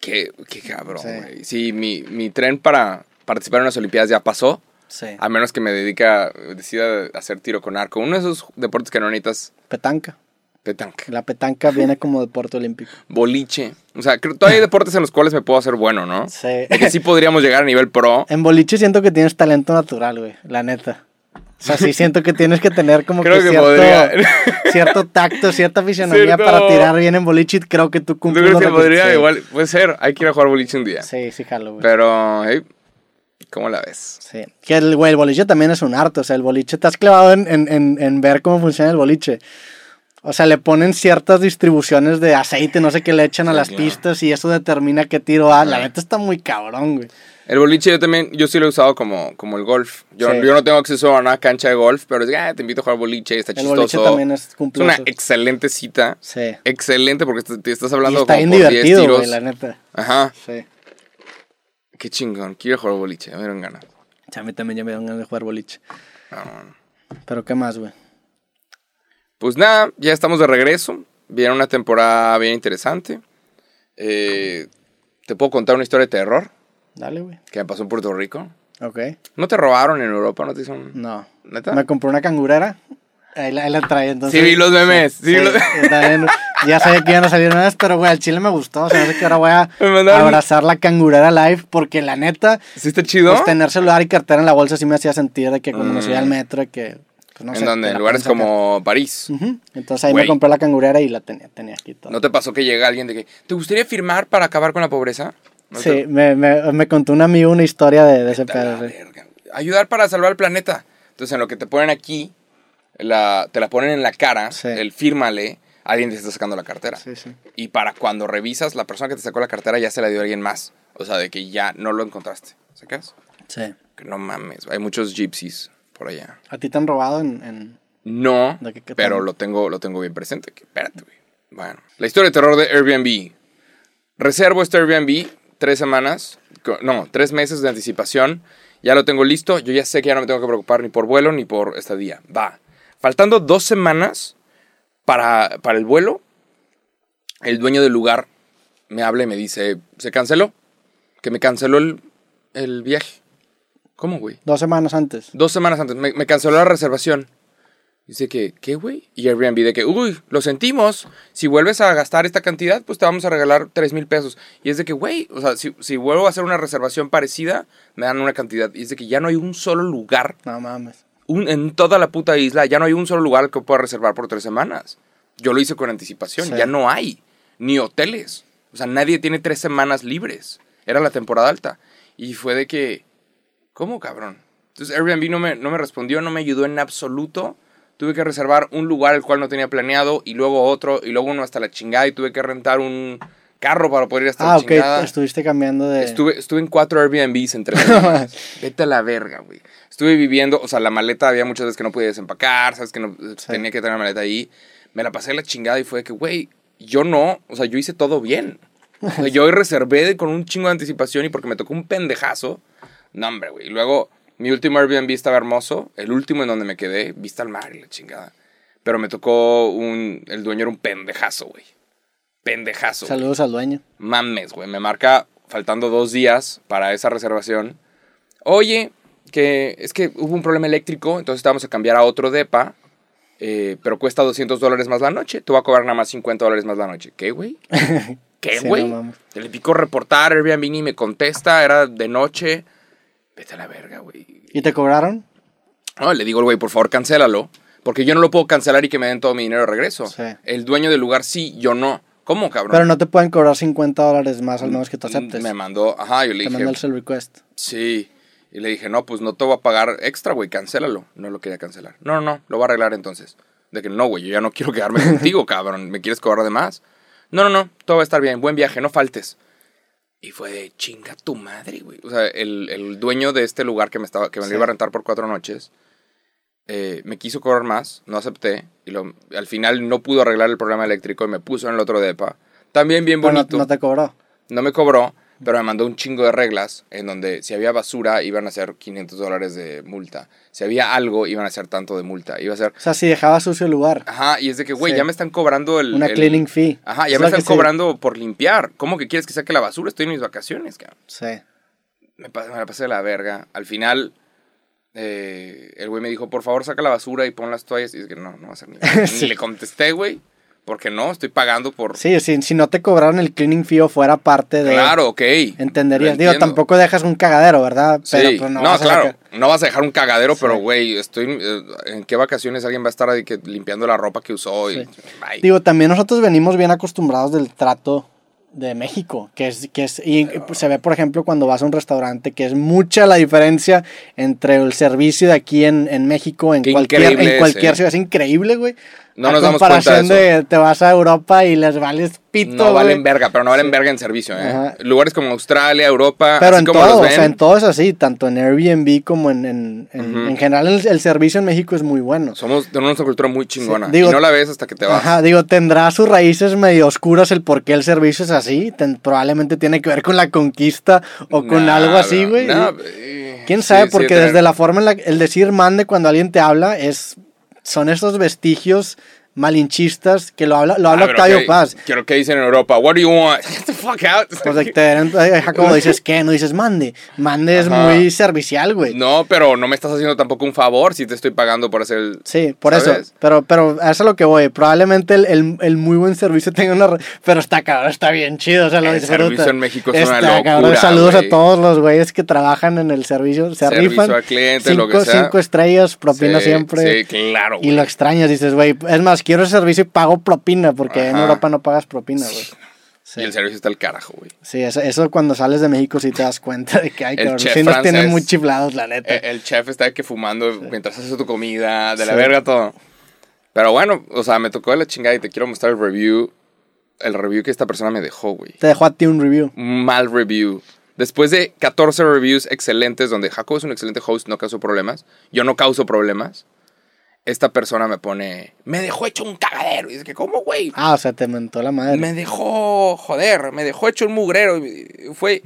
qué, qué cabrón, güey. Sí, mi, mi tren para participar en las Olimpiadas ya pasó. Sí. A menos que me dedique a, decida hacer tiro con arco. Uno de esos deportes que no necesitas Petanca. petanca. La petanca viene como deporte olímpico. (laughs) Boliche. O sea, creo, todavía hay (laughs) deportes en los cuales me puedo hacer bueno, ¿no? Sí. De que sí podríamos llegar a nivel pro. En boliche siento que tienes talento natural, güey. La neta. O sea, sí siento que tienes que tener como Creo que, que cierto, (laughs) cierto tacto, cierta fisionomía Cierto. para tirar bien en boliche y creo que tú ¿Tú cumples crees los que podría? Igual, puede ser. Hay que ir a jugar boliche un día. Sí, sí, jalo, güey. Pero, hey, ¿cómo la ves? Sí. Que el, güey, el boliche también es un arte. O sea, el boliche, te has clavado en, en, en, en ver cómo funciona el boliche. O sea, le ponen ciertas distribuciones de aceite, no sé qué le echan a Sí, las claro. pistas y eso determina qué tiro va. La neta está muy cabrón, güey. El boliche yo también, yo sí lo he usado como, como el golf. Yo, Sí. yo no tengo acceso a una cancha de golf, pero es que ah, te invito a jugar boliche, está El chistoso. boliche también es Es cumple una excelente cita. Sí. Excelente porque te, te estás Y hablando está como bien por 10 divertido, tiros. la neta. Ajá. Sí. Qué chingón. Quiero jugar boliche, me dieron ganas. A mí también ya me dan ganas de jugar boliche. No. Pero ¿qué más, güey? Pues nada, ya estamos de regreso. Viene una temporada bien interesante. Eh, te puedo contar una historia de terror Dale, güey. que me pasó en Puerto Rico. Ok. ¿No te robaron en Europa? ¿No te hicieron...? No. ¿Neta? Me compré una cangurera. Ahí la, ahí la traía, entonces. Sí, vi los memes, sí vi los- también, ya sabía que iban a salir memes, pero güey, al chile me gustó. O sea, no sé que ahora voy a (laughs) abrazar la cangurera live porque la neta, ¿Sí está chido? pues tener celular y cartera en la bolsa sí me hacía sentir de que cuando me Mm. subía al metro, de que. Pues, no ¿En sé, te En lugares como París. Entonces ahí me compré la cangurera y la tenía, tenía aquí todo. ¿No te pasó que llega alguien de que te gustaría firmar para acabar con la pobreza? ¿No sí, te- me, me, me contó un amigo una historia de, de ese pedo. Ayudar para salvar el planeta. Entonces, en lo que te ponen aquí, la, te la ponen en la cara, Sí. el fírmale, alguien te está sacando la cartera. Sí, sí. Y para cuando revisas, la persona que te sacó la cartera ya se la dio a alguien más. O sea, de que ya no lo encontraste. ¿Sacas? Sí. Que no mames. Hay muchos gypsies por allá. ¿A ti te han robado en, en- No, ¿De qué- qué pero lo tengo, lo tengo bien presente. Que, espérate, güey. Bueno, la historia de terror de Airbnb. Reservo este Airbnb tres semanas, no, tres meses de anticipación. Ya lo tengo listo. Yo ya sé que ya no me tengo que preocupar ni por vuelo ni por estadía. Va. Faltando dos semanas para, para el vuelo, el dueño del lugar me habla y me dice, ¿se canceló? Que me canceló el, el viaje. ¿Cómo, güey? dos semanas antes? Dos semanas antes, me, me canceló la reservación. Dice que, ¿qué, güey? Y Airbnb de que, uy, lo sentimos. Si vuelves a gastar esta cantidad, pues te vamos a regalar 3 mil pesos. Y es de que, güey, o sea, si, si vuelvo a hacer una reservación parecida, me dan una cantidad. Y es de que ya no hay un solo lugar No mames. un- en toda la puta isla, ya no hay un solo lugar que pueda reservar por tres semanas. Yo lo hice con anticipación, Sí. ya no hay. Ni hoteles. O sea, nadie tiene tres semanas libres. Era la temporada alta. Y fue de que, ¿cómo cabrón? Entonces Airbnb no me, no me respondió, no me ayudó en absoluto. Tuve que reservar un lugar el cual no tenía planeado y luego otro y luego uno hasta la chingada y tuve que rentar un carro para poder ir hasta Ah, la ok, chingada. estuviste cambiando de... Estuve, estuve en cuatro Airbnbs en tres (laughs) semanas. Vete a la verga, güey. Estuve viviendo, o sea, la maleta había muchas veces que no podía desempacar, sabes que no, tenía que tener la maleta ahí. Me la pasé la chingada y fue que, güey, yo no, o sea, yo hice todo bien. (laughs) O sea, yo reservé con un chingo de anticipación y porque me tocó un pendejazo. No, hombre, güey. Y luego, mi último Airbnb estaba hermoso, el último en donde me quedé, vista al mar y la chingada. Pero me tocó un, el dueño era un pendejazo, güey. Pendejazo. güey. Saludos al dueño. Mames, güey. Me marca faltando dos días para esa reservación. Oye, que es que hubo un problema eléctrico, entonces te vamos a cambiar a otro DEPA, eh, pero cuesta 200 dólares más la noche. Te va a cobrar nada más 50 dólares más la noche. ¿Qué, güey? (laughs) ¿Qué, Sí, güey? no mames. le pico reportar, Airbnb ni me contesta, era de noche. Vete a la verga, güey. ¿Y te cobraron? No, le digo al güey, por favor, cancélalo. Porque yo no lo puedo cancelar y que me den todo mi dinero de regreso. Sí. El dueño del lugar sí, yo no. ¿Cómo, cabrón? Pero no te pueden cobrar 50 dólares más al menos que tú aceptes. Me mandó, ajá, yo le te dije, mandó el sell request. Sí. Y le dije, no, pues no te voy a pagar extra, güey, cancélalo. No lo quería cancelar. No, no, no, lo voy a arreglar entonces. De que no, güey, yo ya no quiero quedarme (laughs) contigo, cabrón. ¿Me quieres cobrar de más? No, no, no, todo va a estar bien. Buen viaje, no faltes. Y fue de chinga tu madre, güey. O sea, el, el dueño de este lugar que me, estaba, que me lo Sí. iba a rentar por cuatro noches, eh, me quiso cobrar más, no acepté. Y lo, al final no pudo arreglar el problema eléctrico y me puso en el otro depa. También bien Pero no, bonito no te cobró. no me cobró, pero me mandó un chingo de reglas en donde si había basura iban a ser 500 dólares de multa. Si había algo iban a ser tanto de multa. Iba a ser... O sea, si dejaba sucio el lugar. Ajá, y es de que, güey, Sí. ya me están cobrando el... Una el- cleaning fee. Ajá, ya Es me están sí. cobrando por limpiar. ¿Cómo que quieres que saque la basura? Estoy en mis vacaciones, cabrón. Sí. Me, pa- me la pasé de la verga. Al final, eh, el güey me dijo, por favor, saca la basura y pon las toallas. Y es que no, no va a ser ni... (laughs) Sí. Ni le contesté, güey. Porque no, estoy pagando por... Sí, si, si no te cobraron el cleaning fee o fuera parte de... Claro, ok. Entenderías. Digo, tampoco dejas un cagadero, ¿verdad? Sí, pues, no, vas a claro, sacar- no vas a dejar un cagadero, pero güey, estoy eh, en qué vacaciones alguien va a estar que, limpiando la ropa que usó y Sí. Bye. Digo, también nosotros venimos bien acostumbrados del trato de México, que es, que es, y se ve, por ejemplo, cuando vas a un restaurante, que es mucha la diferencia entre el servicio de aquí en, en México, en Qué cualquier, en cualquier ciudad. Es increíble, güey. No nos damos cuenta de eso. de te vas a Europa y les vales pito, No valen verga, pero no valen verga en servicio, ¿eh? Ajá. Lugares como Australia, Europa, Pero así en como todo, los o sea, en todo es así, tanto en Airbnb como en, en, en, general el, el servicio en México es muy bueno. Somos, tenemos una cultura muy chingona. Sí, digo- y no la ves hasta que te vas. Ajá, digo, tendrá sus raíces medio oscuras el por qué el servicio es así. ten- probablemente tiene que ver con la conquista o con Nah, algo así, güey. Nah, ¿Quién sabe? sí, Porque tener- desde la forma en la el decir mande cuando alguien te habla es son esos vestigios malinchistas que lo habla, lo habla Ah, Octavio ¿qué- Paz. Quiero que dicen en Europa, what do you want? (laughs) Get the fuck out. Pues de que te ay, Jacobo (laughs) dices que no dices mande. Mande es muy servicial, güey. No, pero no me estás haciendo tampoco un favor si te estoy pagando por hacer el... Sí, por ¿Sabes? eso. Pero, pero a eso es lo que voy. Probablemente el, el, el muy buen servicio (laughs) tenga una. re- Pero está cabrón, está bien chido. O sea, lo El disfruta. servicio en México es una cabrón. locura, Saludos a todos los güeyes que trabajan en el servicio. Se Servicio rifan. al cliente, cinco, lo que sea. cinco estrellas, propina Sí, siempre. Sí, claro, Y lo extrañas, dices, güey. Es más, quiero ese servicio y pago propina, porque en Ajá. Europa no pagas propina, güey. Sí. Y el servicio está al carajo, güey. Sí, eso, eso cuando sales de México sí te das cuenta de que hay cabrón. Sí nos tienen muy chiflados, la neta. Eh, El chef está que fumando mientras haces tu comida, de la Sí. verga todo. Pero bueno, o sea, me tocó de la chingada y te quiero mostrar el review. El review que esta persona me dejó, güey. Te dejo a ti un review. Mal review. Después de 14 reviews excelentes, donde Jacob es un excelente host, no causó problemas. Yo no causo problemas. Esta persona me pone, me dejó hecho un cagadero. Y dice que, ¿cómo, güey? Ah, o sea, te mentó la madre. Me dejó, joder, me dejó hecho un mugrero. Fue,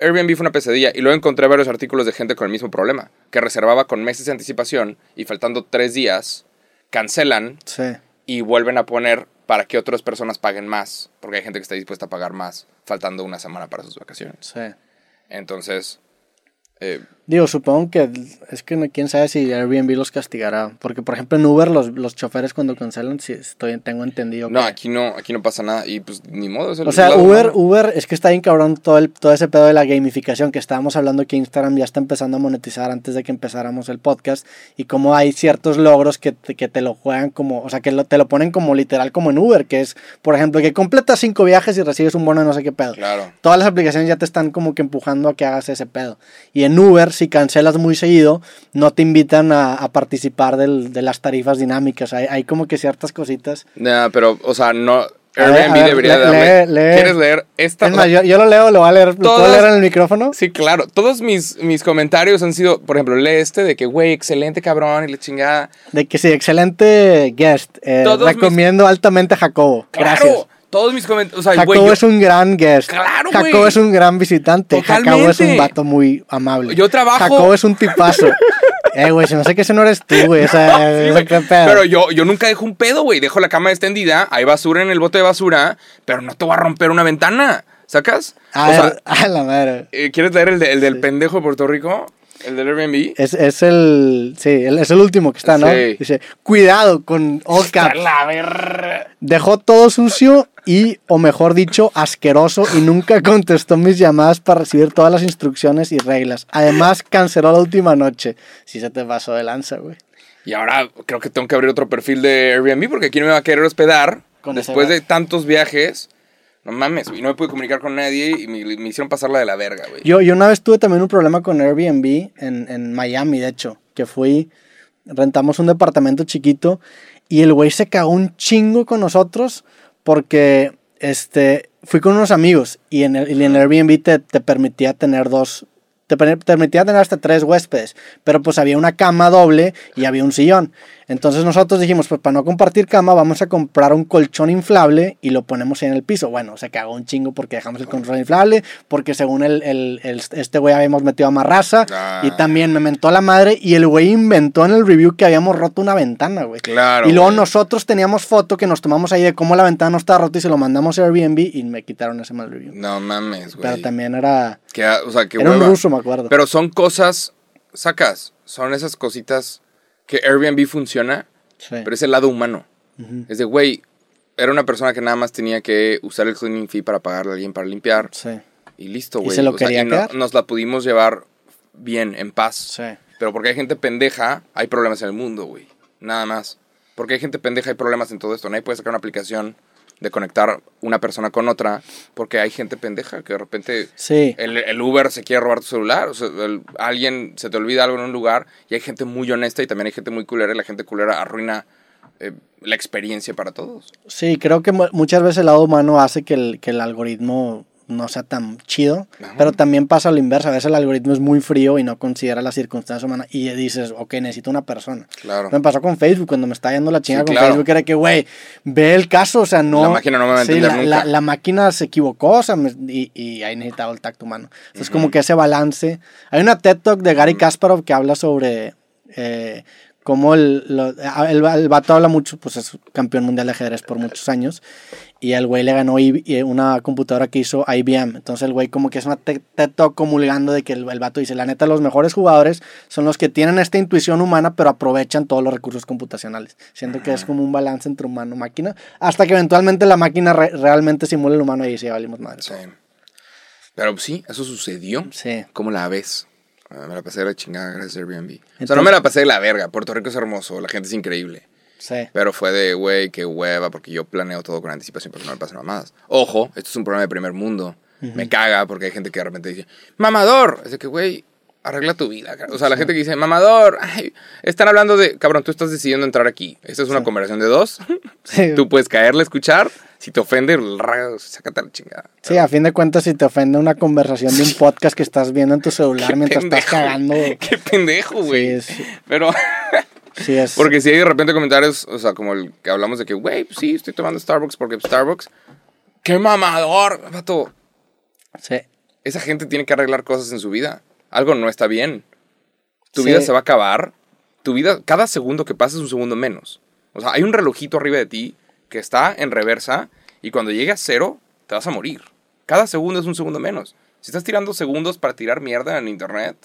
Airbnb fue una pesadilla. Y luego encontré varios artículos de gente con el mismo problema. Que reservaba con meses de anticipación y faltando tres días, cancelan Sí. y vuelven a poner para que otras personas paguen más. Porque hay gente que está dispuesta a pagar más, faltando una semana para sus vacaciones. Sí. Entonces, eh, Digo, supongo que es que no, quién sabe si Airbnb los castigará. Porque, por ejemplo, en Uber, los, los choferes cuando cancelan, sí, estoy, tengo entendido. no, que- aquí no, aquí no pasa nada. Y pues ni modo. es el O sea, lado Uber. Uber, es que está bien cabrón todo, el, todo ese pedo de la gamificación que estábamos hablando que Instagram ya está empezando a monetizar antes de que empezáramos el podcast y como hay ciertos logros que te, que te lo juegan como, o sea, que lo- te lo ponen como literal como en Uber, que es, por ejemplo, que completas cinco viajes y recibes un bono de no sé qué pedo. Claro. Todas las aplicaciones ya te están como que empujando a que hagas ese pedo. Y en Uber, si cancelas muy seguido, no te invitan a, a participar del- de las tarifas dinámicas. Hay, hay como que ciertas cositas. Nah, pero, o sea, no. Ver, Airbnb ver, debería lee- lee. ¿Quieres leer esta? Es más, yo, yo lo leo, lo voy a leer. ¿Lo puedo leer en el micrófono? Sí, claro. Todos mis, mis comentarios han sido, por ejemplo, lee este de que, güey, excelente cabrón y la chingada. De que sí, excelente guest. Eh, mis- recomiendo altamente a Jacobo. Claro. Gracias. Todos mis comentarios. O sea, Jacobo yo, es un gran guest. Claro, Jacobo güey. es un gran visitante. Jacobo es un Totalmente. vato muy amable. Yo trabajo- Jacobo es un tipazo. (laughs) eh, güey, se me hace que ese no eres tú, güey. O sea, Sí, qué pedo. Pero yo, yo nunca dejo un pedo, güey. Dejo la cama extendida, hay basura en el bote de basura, pero no te voy a romper una ventana. ¿Sacas? A o ver, sea, (laughs) a la madre. eh, ¿quieres leer el, de- el del pendejo de Puerto Rico? ¿El del Airbnb? Es, es el. Sí, el- es el último que está, ¿no? Sí. Dice: Cuidado con ver... Dejó todo sucio y, o mejor dicho, asqueroso y nunca (laughs) contestó mis llamadas para recibir todas las instrucciones y reglas. Además, canceló la última noche. Si se te pasó de lanza, güey. Y ahora creo que tengo que abrir otro perfil de Airbnb porque aquí no me va a querer hospedar. Con ese después de tantos viajes. No mames, güey. No me pude comunicar con nadie y me, me hicieron pasarla de la verga, güey. Yo, yo una vez tuve también un problema con Airbnb en, en Miami, de hecho, que fui, rentamos un departamento chiquito y el güey se cagó un chingo con nosotros porque este, fui con unos amigos y en el, y en el Airbnb te, te permitía tener dos, te per- permitía tener hasta tres huéspedes, pero pues había una cama doble y había un sillón. Entonces nosotros dijimos, pues para no compartir cama, vamos a comprar un colchón inflable y lo ponemos en el piso. Bueno, se cagó un chingo porque dejamos el colchón inflable, porque según el, el- el- este güey habíamos metido a marraza Ah. y también me mentó la madre y el güey inventó en el review que habíamos roto una ventana, güey. Claro. Y luego nosotros teníamos foto que nos tomamos ahí de cómo la ventana no estaba rota y se lo mandamos a Airbnb y me quitaron ese mal review. No mames, güey. Pero también era, Que, o sea, que era un ruso, me acuerdo. Pero son cosas, sacas, son esas cositas que Airbnb funciona, Sí. pero es el lado humano. Es de, güey, era una persona que nada más tenía que usar el cleaning fee para pagarle a alguien para limpiar Sí, y listo, ¿Y güey. se lo O sea, no- nos la pudimos llevar bien, en paz. sí. Pero porque hay gente pendeja, hay problemas en el mundo, güey. Nada más. Porque hay gente pendeja, hay problemas en todo esto. Nadie puede sacar una aplicación de conectar una persona con otra porque hay gente pendeja que de repente Sí. el, el Uber se quiere robar tu celular. O sea, el- alguien se te olvida algo en un lugar y hay gente muy honesta y también hay gente muy culera y la gente culera arruina eh, la experiencia para todos. Sí, creo que mu- muchas veces el lado humano hace que el, que el algoritmo no sea tan chido, Ajá. pero también pasa lo inverso. A veces el algoritmo es muy frío y no considera las circunstancias humanas y dices, ok, necesito una persona. Claro. Me pasó con Facebook cuando me estaba yendo la chinga Sí, con claro. Facebook, era que, güey, ve el caso, o sea, no... La máquina no me va a Sí, la, nunca. la- la máquina se equivocó, o sea, me- y, y ahí necesitaba el tacto humano. Entonces, como que ese balance... Hay una TED Talk de Gary Kasparov que habla sobre... Eh, cómo el, lo- el, el vato habla mucho, pues es campeón mundial de ajedrez por muchos años, y el güey le ganó una computadora que hizo IBM. Entonces el güey como que es una Talk comulgando de que el, el vato dice, la neta, los mejores jugadores son los que tienen esta intuición humana, pero aprovechan todos los recursos computacionales. Siento que es como un balance entre humano y máquina, hasta que eventualmente la máquina re- realmente simula el humano y dice, ya valimos madre. Sí. Pero sí, eso sucedió. Sí. ¿Cómo la ves? Ah, me la pasé de la chingada gracias a Airbnb. o sea, Entonces- no me la pasé de la verga. Puerto Rico es hermoso, la gente es increíble. Sí. Pero fue de, güey, qué hueva, porque yo planeo todo con anticipación para que no me pasen mamadas. Ojo, esto es un programa de primer mundo. Me caga porque hay gente que de repente dice, mamador. Es de que, güey, arregla tu vida. cara". O sea, la gente que dice, mamador, ay, están hablando de, cabrón, tú estás decidiendo entrar aquí. Esta es una conversación de dos. (laughs) Sí. Tú puedes caerle a escuchar. Si te ofende, sácate la chingada. Sí, a fin de cuentas, si te ofende una conversación de un podcast que estás viendo en tu celular (laughs) mientras estás Pendejo, cagando, Qué pendejo, güey. Sí, Pero, (laughs) sí es... porque si hay de repente comentarios, o sea, como el que hablamos de que, güey, pues sí, estoy tomando Starbucks porque Starbucks. ¡Qué mamador! Vato, Sí. esa gente tiene que arreglar cosas en su vida. Algo no está bien. Tu Sí. vida se va a acabar. Tu vida, cada segundo que pasa es un segundo menos. O sea, hay un relojito arriba de ti que está en reversa y cuando llegue a cero, te vas a morir. Cada segundo es un segundo menos. Si estás tirando segundos para tirar mierda en internet,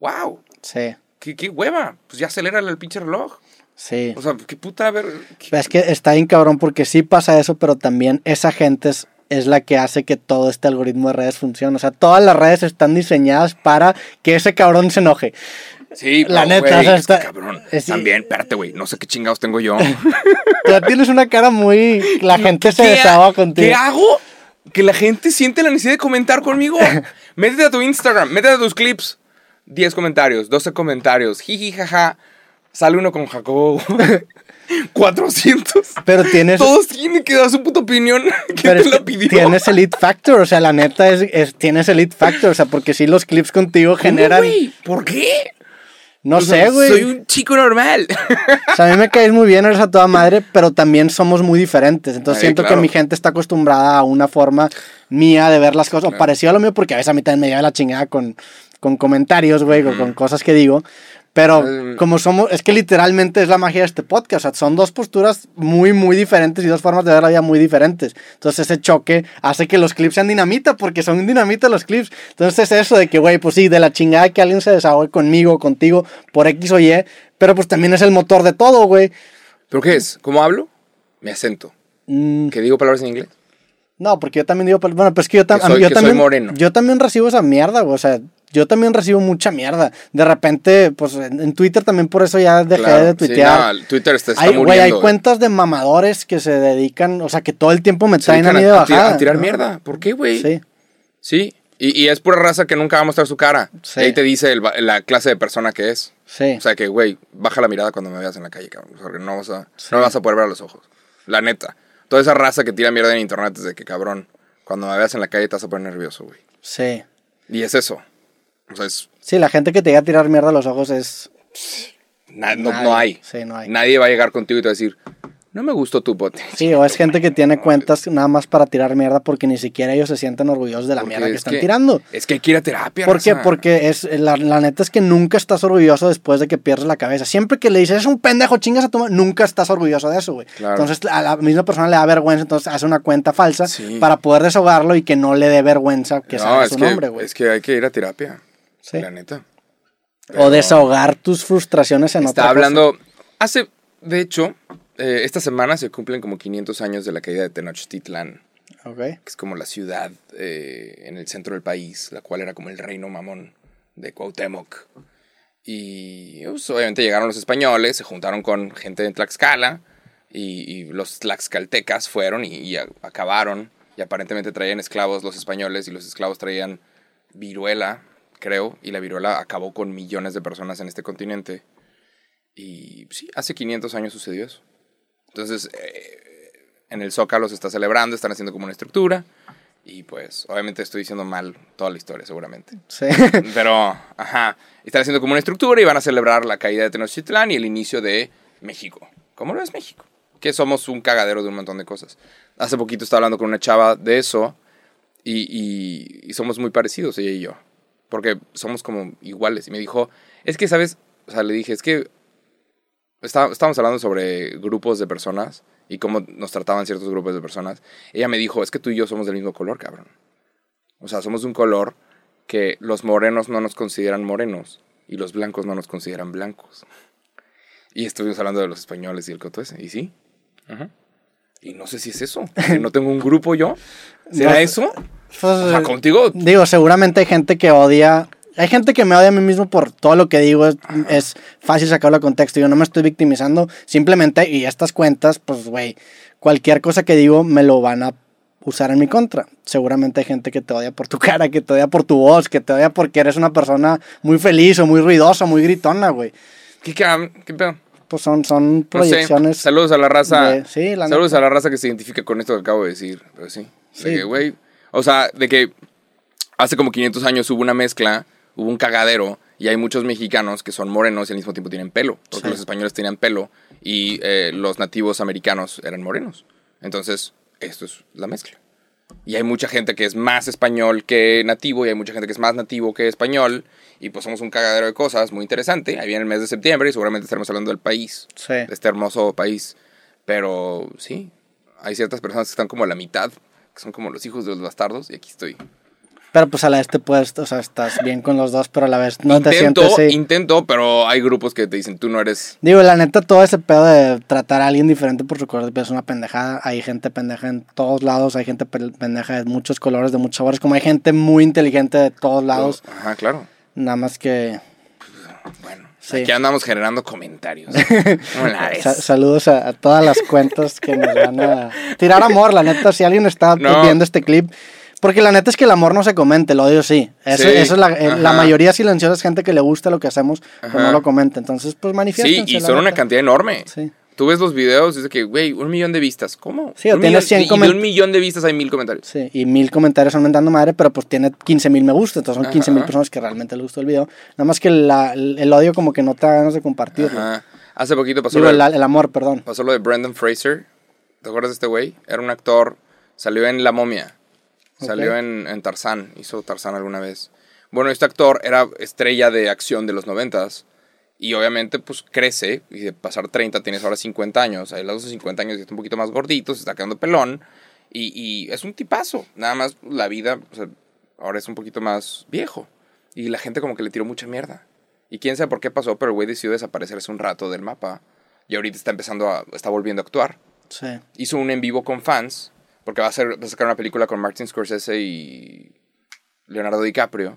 ¡wow! Sí, ¿Qué, qué hueva? Pues ya acelérale el pinche reloj. sí. O sea, qué puta, a ver. qué- Es que está bien cabrón porque sí pasa eso, pero también esa gente es, es la que hace que todo este algoritmo de redes funcione. O sea, todas las redes están diseñadas para que ese cabrón se enoje. Sí, La no, neta, güey, o sea, es que está- cabrón. es- También, espérate, güey. No sé qué chingados tengo yo. (laughs) Tú tienes una cara muy... La gente se ¿Qué ha- desahoga contigo. ¿Qué hago? Que la gente siente la necesidad de comentar conmigo. (laughs) métete a tu Instagram, métete a tus clips. 10 comentarios, 12 comentarios. Jiji, jaja. Sale uno con Jacobo. (laughs) 400. Pero tienes... Todos tienen que dar su puta opinión. (laughs) ¿Quién Pero te es la pidió? tienes el it factor, o sea, la neta es, es- tienes el it factor, o sea, porque si los clips contigo ¿Cómo, generan? ¿Por qué? no O sea, sé, güey. Soy un chico normal. O sea, a mí me caes muy bien, eres a toda madre, pero también somos muy diferentes. Entonces Ay, siento claro. que mi gente está acostumbrada a una forma mía de ver las cosas, o parecido a lo mío, porque a veces a mí también me lleva la chingada con, con comentarios, güey, o con cosas que digo. Pero Mm. como somos, es que literalmente es la magia de este podcast. O sea, son dos posturas muy, muy diferentes y dos formas de ver la vida muy diferentes. Entonces ese choque hace que los clips sean dinamita, porque son dinamita los clips. Entonces eso de que, güey, pues sí, de la chingada que alguien se desahogue conmigo, contigo, por X o Y, pero pues también es el motor de todo, güey. ¿Pero qué es? ¿Cómo hablo? Me acento. Mm, ¿Que digo palabras en inglés? no, porque yo también digo, bueno, pues que yo, tam- Que soy- yo que soy también, moreno. yo también recibo esa mierda, güey. O sea, yo también recibo mucha mierda. De repente, pues en, en Twitter también por eso ya dejé Claro, de sí, tuitear. no, el Twitter está, está Hay, güey, hay muriendo. cuentas de mamadores que se dedican, o sea, que todo el tiempo me traen a mí de a, a tirar- bajada. a tirar ¿no? mierda. ¿Por qué, güey? Sí, Sí. Y, y es pura raza que nunca va a mostrar su cara. Sí. Y ahí te dice el la clase de persona que es. sí. O sea que, güey, baja la mirada cuando me veas en la calle, cabrón. Porque no vas a, no me vas a poder ver a los ojos. La neta. Toda esa raza que tira mierda en internet es de que, cabrón, cuando me veas en la calle te vas a poner nervioso, güey. sí. Y es eso. O sea, es, Sí, la gente que te llega a tirar mierda a los ojos es... na- no, Nadie. no hay. Sí, no hay. Nadie va a llegar contigo y te va a decir, no me gustó tu bote. Sí, o es gente que tiene cuentas nada más para tirar mierda porque ni siquiera ellos se sienten orgullosos de la mierda que es están tirando. Es que hay que ir a terapia. ¿Por qué? raza. Porque es, la, la neta es que nunca estás orgulloso después de que pierdes la cabeza. Siempre que le dices, es un pendejo, chingas a tu madre", nunca estás orgulloso de eso, güey. Claro. Entonces a la misma persona le da vergüenza, entonces hace una cuenta falsa Sí. para poder desahogarlo y que no le dé vergüenza que no, salga su nombre, güey. Es que hay que ir a terapia. Sí. La neta. O desahogar tus frustraciones en otra Está cosa. hablando. Hace. De hecho, eh, esta semana se cumplen como 500 años de la caída de Tenochtitlan, Ok. que es como la ciudad eh, en el centro del país, la cual era como el reino mamón de Cuauhtémoc. Y pues, obviamente llegaron los españoles, se juntaron con gente de Tlaxcala y, y los tlaxcaltecas fueron y, y a- acabaron. Y aparentemente traían esclavos los españoles y los esclavos traían viruela, creo, y la viruela acabó con millones de personas en este continente. Y sí, hace 500 años sucedió eso. Entonces, eh, en el Zócalo se está celebrando, están haciendo como una estructura. Y pues, obviamente estoy diciendo mal toda la historia, seguramente. Sí. (laughs) Pero, ajá, están haciendo como una estructura y van a celebrar la caída de Tenochtitlán y el inicio de México. ¿Cómo lo es México? Que somos un cagadero de un montón de cosas. Hace poquito estaba hablando con una chava de eso y, y- y somos muy parecidos, ella y yo. Porque somos como iguales. Y me dijo, es que, ¿sabes? O sea, le dije, es que está- estábamos hablando sobre grupos de personas y cómo nos trataban ciertos grupos de personas. Ella me dijo, es que tú y yo somos del mismo color, cabrón. O sea, somos de un color que los morenos no nos consideran morenos y los blancos no nos consideran blancos. Y estuvimos hablando de los españoles y el coto ese. ¿Y sí? Ajá. Y no sé si es eso. no tengo un grupo yo. ¿Será No, eso? Pues, O sea, contigo. Digo, seguramente hay gente que odia. Hay gente que me odia a mí mismo por todo lo que digo. Es, es fácil sacarlo de contexto. Yo no me estoy victimizando. Simplemente, y estas cuentas, pues, güey, cualquier cosa que digo me lo van a usar en mi contra. Seguramente hay gente que te odia por tu (laughs) cara, que te odia por tu voz, que te odia porque eres una persona muy feliz o muy ruidosa, muy gritona, güey. ¿Qué, cam- qué pedo? Pues son, son No sé. proyecciones. Saludos a la raza. de- sí, la Saludos neta. a la raza que se identifica con esto que acabo de decir. Pero sí. Sí. De que, güey. O sea, de que hace como 500 años hubo una mezcla, hubo un cagadero. Y hay muchos mexicanos que son morenos y al mismo tiempo tienen pelo. Porque Sí. los españoles tenían pelo y eh, los nativos americanos eran morenos. Entonces, esto es la mezcla. Y hay mucha gente que es más español que nativo y hay mucha gente que es más nativo que español. Y pues somos un cagadero de cosas muy interesante. Ahí viene el mes de septiembre y seguramente estaremos hablando del país Sí. de este hermoso país. Pero sí, hay ciertas personas que están como a la mitad, que son como los hijos de los bastardos, y aquí estoy. Pero pues a la vez te puedes, o sea, estás bien con los dos, pero a la vez no te intento, sientes... sí. intento, pero hay grupos que te dicen, tú no eres... Digo, la neta, todo ese pedo de tratar a alguien diferente por su color de piel es una pendejada. Hay gente pendeja en todos lados, hay gente pe- pendeja de muchos colores, de muchos sabores, como hay gente muy inteligente de todos lados. Ajá, claro. Nada más que... Bueno, Sí. aquí andamos generando comentarios. (laughs) ¿Cómo la ves? sa- saludos a, a todas las cuentas que nos van a tirar amor, la neta, si alguien está No. viendo este clip. Porque la neta es que el amor no se comente, el odio sí. Eso, Sí, eso es la, eh, la mayoría silenciosa es gente que le gusta lo que hacemos, pero no lo comenta. Entonces, pues Sí, manifiéstense. y son una cantidad enorme. Sí. Tú ves los videos y es de que, güey, un millón de vistas. ¿Cómo? Sí, o un tienes millón, 100 y de un millón de vistas hay mil comentarios. Sí, y mil comentarios son mentando madre, pero pues tiene 15 mil me gusta, entonces son 15 mil Ajá. personas que realmente les gustó el video. Nada más que la- el odio como que no te da ganas de compartirlo. Ajá. Hace poquito pasó Digo, lo el, de- el amor, perdón. Pasó lo de Brendan Fraser. ¿Te acuerdas de este güey? Era un actor. Salió en La Momia. Salió en, en Tarzán. Hizo Tarzán alguna vez. Bueno, este actor era estrella de acción de los noventas. Y obviamente, pues crece. Y de pasar 30, tienes ahora 50 años. A los 50 años ya está un poquito más gordito, se está quedando pelón. Y, y es un tipazo. Nada más la vida, o sea, ahora es un poquito más viejo. Y la gente como que le tiró mucha mierda. Y quién sabe por qué pasó, pero el güey decidió desaparecer hace un rato del mapa. Y ahorita está empezando a. está volviendo a actuar. Sí. Hizo un en vivo con fans. Porque va a, hacer, va a sacar una película con Martin Scorsese y Leonardo DiCaprio.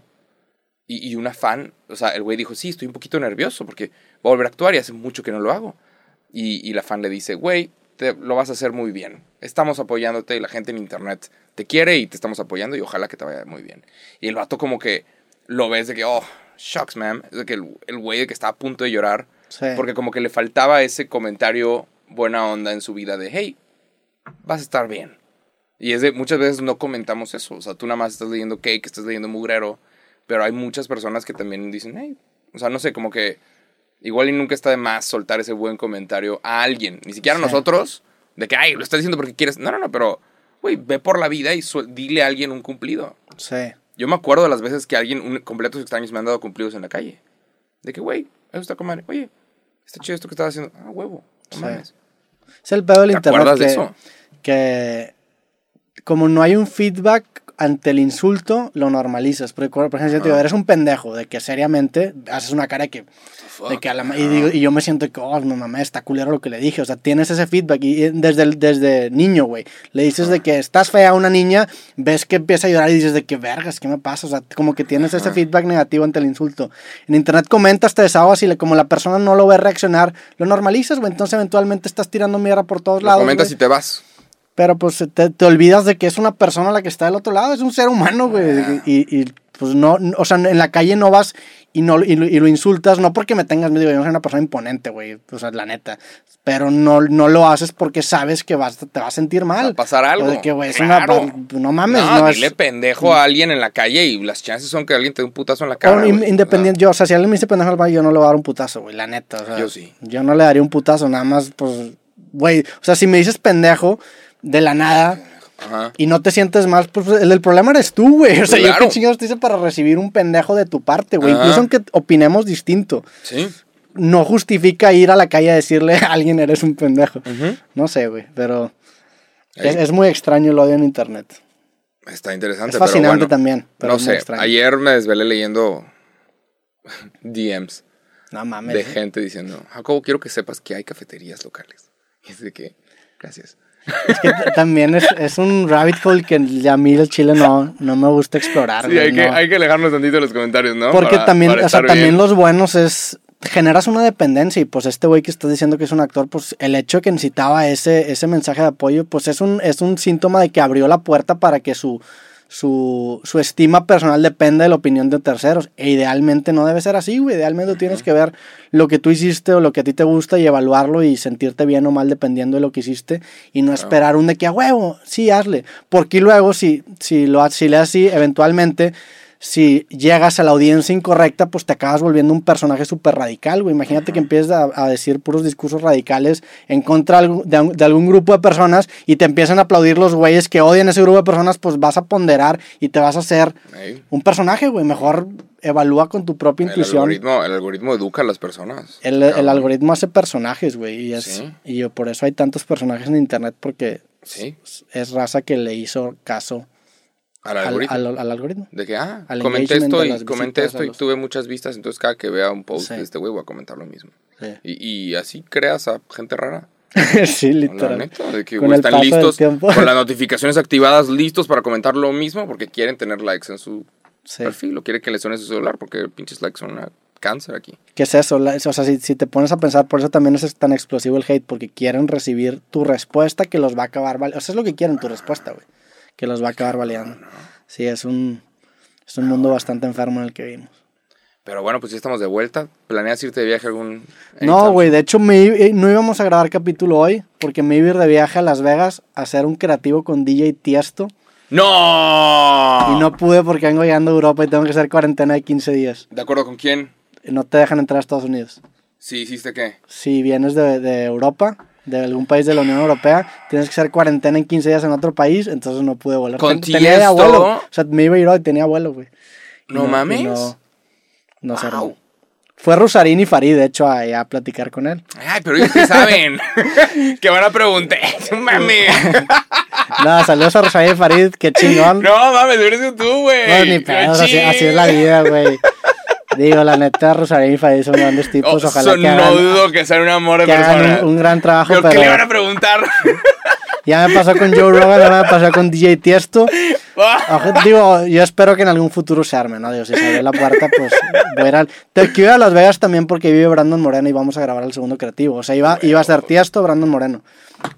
Y, y una fan, o sea, el güey dijo, sí, estoy un poquito nervioso porque voy a volver a actuar y hace mucho que no lo hago. Y, y la fan le dice, güey, te- lo vas a hacer muy bien. Estamos apoyándote y la gente en internet te quiere y te estamos apoyando y ojalá que te vaya muy bien. Y el vato como que lo ves de que, oh, shucks, man. Es de que el güey que está a punto de llorar. Sí. Porque como que le faltaba ese comentario buena onda en su vida de, hey, vas a estar bien. Y es de, muchas veces no comentamos eso. O sea, tú nada más estás leyendo Cake, estás leyendo Mugrero. Pero hay muchas personas que también dicen, hey, o sea, no sé, como que igual y nunca está de más soltar ese buen comentario a alguien. Ni siquiera a Sí. nosotros, de que, ay, lo estás diciendo porque quieres. No, no, no, pero, güey, ve por la vida y dile a alguien un cumplido. Sí. Yo me acuerdo de las veces que alguien, un, completos extraños, me han dado cumplidos en la calle. De que, güey, eso está con madre. Oye, está chido esto que estás haciendo. Ah, huevo. No Sí. Es el pedo del ¿Te internet acuerdas de eso? que como no hay un feedback ante el insulto, lo normalizas. Porque, por ejemplo, yo te digo, eres un pendejo, de que seriamente haces una cara de que... De que a la ma- y, digo- y yo me siento que, oh, mi mamá está culero lo que le dije. O sea, tienes ese feedback. Y desde, desde niño, güey. Le dices de que estás fea a una niña, ves que empieza a llorar y dices de que, vergas, ¿qué me pasa? O sea, como que tienes ese feedback negativo ante el insulto. En internet comentas, te desahogas y como la persona no lo ve reaccionar, lo normalizas, güey. Entonces eventualmente estás tirando mierda por todos Lo lados. comentas güey. y te vas. Pero pues te, te olvidas de que es una persona la que está del otro lado, es un ser humano, güey. Y, y Pues no, o sea, en la calle no vas y, no, y, lo- y lo insultas, no porque me tengas miedo, yo no soy una persona imponente, güey, o sea, la neta. Pero no, no lo haces porque sabes que vas, te vas a sentir mal. Va a pasar algo. O de que, güey, es Claro. una, no mames, no, no, es... dile pendejo a alguien en la calle y las chances son que alguien te dé un putazo en la cara. in- independiente, yo, o sea, si alguien me dice pendejo al baño, yo no le voy a dar un putazo, güey, la neta. O sea, Yo sí. Yo no le daría un putazo, nada más, pues, güey, o sea, si me dices pendejo de la nada, Ajá. y no te sientes mal, pues el, el problema eres tú, güey. O sea, yo Claro. qué chingados te hice para recibir un pendejo de tu parte, güey. Incluso aunque opinemos distinto, Sí. no justifica ir a la calle a decirle a alguien eres un pendejo. Ujú. No sé, güey, pero es, es muy extraño el odio en internet. Está interesante. Es fascinante pero bueno, también, pero no sé. extraño. Ayer me desvelé leyendo (laughs) DMs No mames. de ¿eh? gente diciendo, Jacobo, quiero que sepas que hay cafeterías locales. (laughs) Y es de que, gracias. Es que también es, es un rabbit hole que a mí el chile no, no me gusta explorar, Sí, güey, hay que, no. hay que alejarnos tantito de los comentarios, ¿no? Porque Para- también, para o sea, también los buenos es. Generas una dependencia y pues este güey que estás diciendo que es un actor, pues el hecho de que necesitaba ese, ese mensaje de apoyo, pues es un, es un síntoma de que abrió la puerta para que su, su, su estima personal dependa de la opinión de terceros. E idealmente no debe ser así, güey. Idealmente tienes que ver lo que tú hiciste o lo que a ti te gusta y evaluarlo y sentirte bien o mal dependiendo de lo que hiciste y no esperar un de que a huevo, sí, hazle. Porque luego, si, si, lo, si le haces así, eventualmente si llegas a la audiencia incorrecta, pues te acabas volviendo un personaje súper radical, güey. Imagínate que empiezas a, a decir puros discursos radicales en contra de, algún grupo de personas y te empiezan a aplaudir los güeyes que odian ese grupo de personas, pues vas a ponderar y te vas a hacer un personaje, güey. Mejor evalúa con tu propia el, intuición. algoritmo, el algoritmo educa a las personas. El, el algoritmo hace personajes, güey. Y, es, Sí. y yo, por eso hay tantos personajes en internet, porque Sí, es raza que le hizo caso al al, algoritmo. al- al algoritmo. De que, ah, comenté esto y comenté esto y tuve muchas vistas, entonces cada que vea un post Sí. de este güey voy a comentar lo mismo. Sí, Y, y así creas a gente rara. (laughs) sí literal. neta, de que Con el están listos con las (laughs) notificaciones activadas, listos para comentar lo mismo porque quieren tener likes en su Sí. perfil o quieren que le suene su celular porque pinches likes son una cáncer aquí. ¿Qué es eso? O sea, si, si te pones a pensar, por eso también es tan explosivo el hate, porque quieren recibir tu respuesta que los va a acabar. O sea, es lo que quieren, tu respuesta, güey. Que los va a acabar valiendo. Sí, es un, es un mundo bastante enfermo en el que vivimos. Pero bueno, pues ya estamos de vuelta. ¿Planeas irte de viaje algún...? No, güey, de hecho me, eh, no íbamos a grabar capítulo hoy, porque me iba a ir de viaje a Las Vegas a hacer un creativo con DJ Tiesto. ¡No! Y no pude porque vengo llegando a Europa y tengo que hacer cuarentena de 15 días. ¿De acuerdo con quién? No te dejan entrar a Estados Unidos. Sí, hiciste qué? si vienes de, de Europa, de algún país de la Unión Europea, tienes que hacer cuarentena en 15 días en otro país, entonces no pude volar. ¿Con Ten- tenía abuelo. O sea, me iba a ir hoy, tenía abuelo, güey. ¿No mames? No, no Wow. armó. Fue Rosarín y Farid, de hecho, a, a platicar con él. Ay, pero ellos que saben. que van a preguntar. ¡Mami! Nada, saludos a Rosarín y Farid, qué chingón. No, no mames, eres tú, güey. ni pedo, así, así es la vida, güey. (laughs) Digo, la neta, Rosarín y Farid son grandes tipos, Oh, ojalá son- que no hagan, dudo que sean un amor de que hagan persona. un, un gran trabajo, pero, pero... ¿qué le van a preguntar? (laughs) Ya me pasó con Joe Rogan, ahora me pasó con DJ Tiesto. Ojo, Digo, yo espero que en algún futuro se arme, ¿no? Digo, si se abre la puerta, pues voy a ir al... Te quiero ir a Las Vegas también porque vive Brandon Moreno y vamos a grabar el segundo creativo. O sea, iba, iba a ser Tiesto, Brandon Moreno.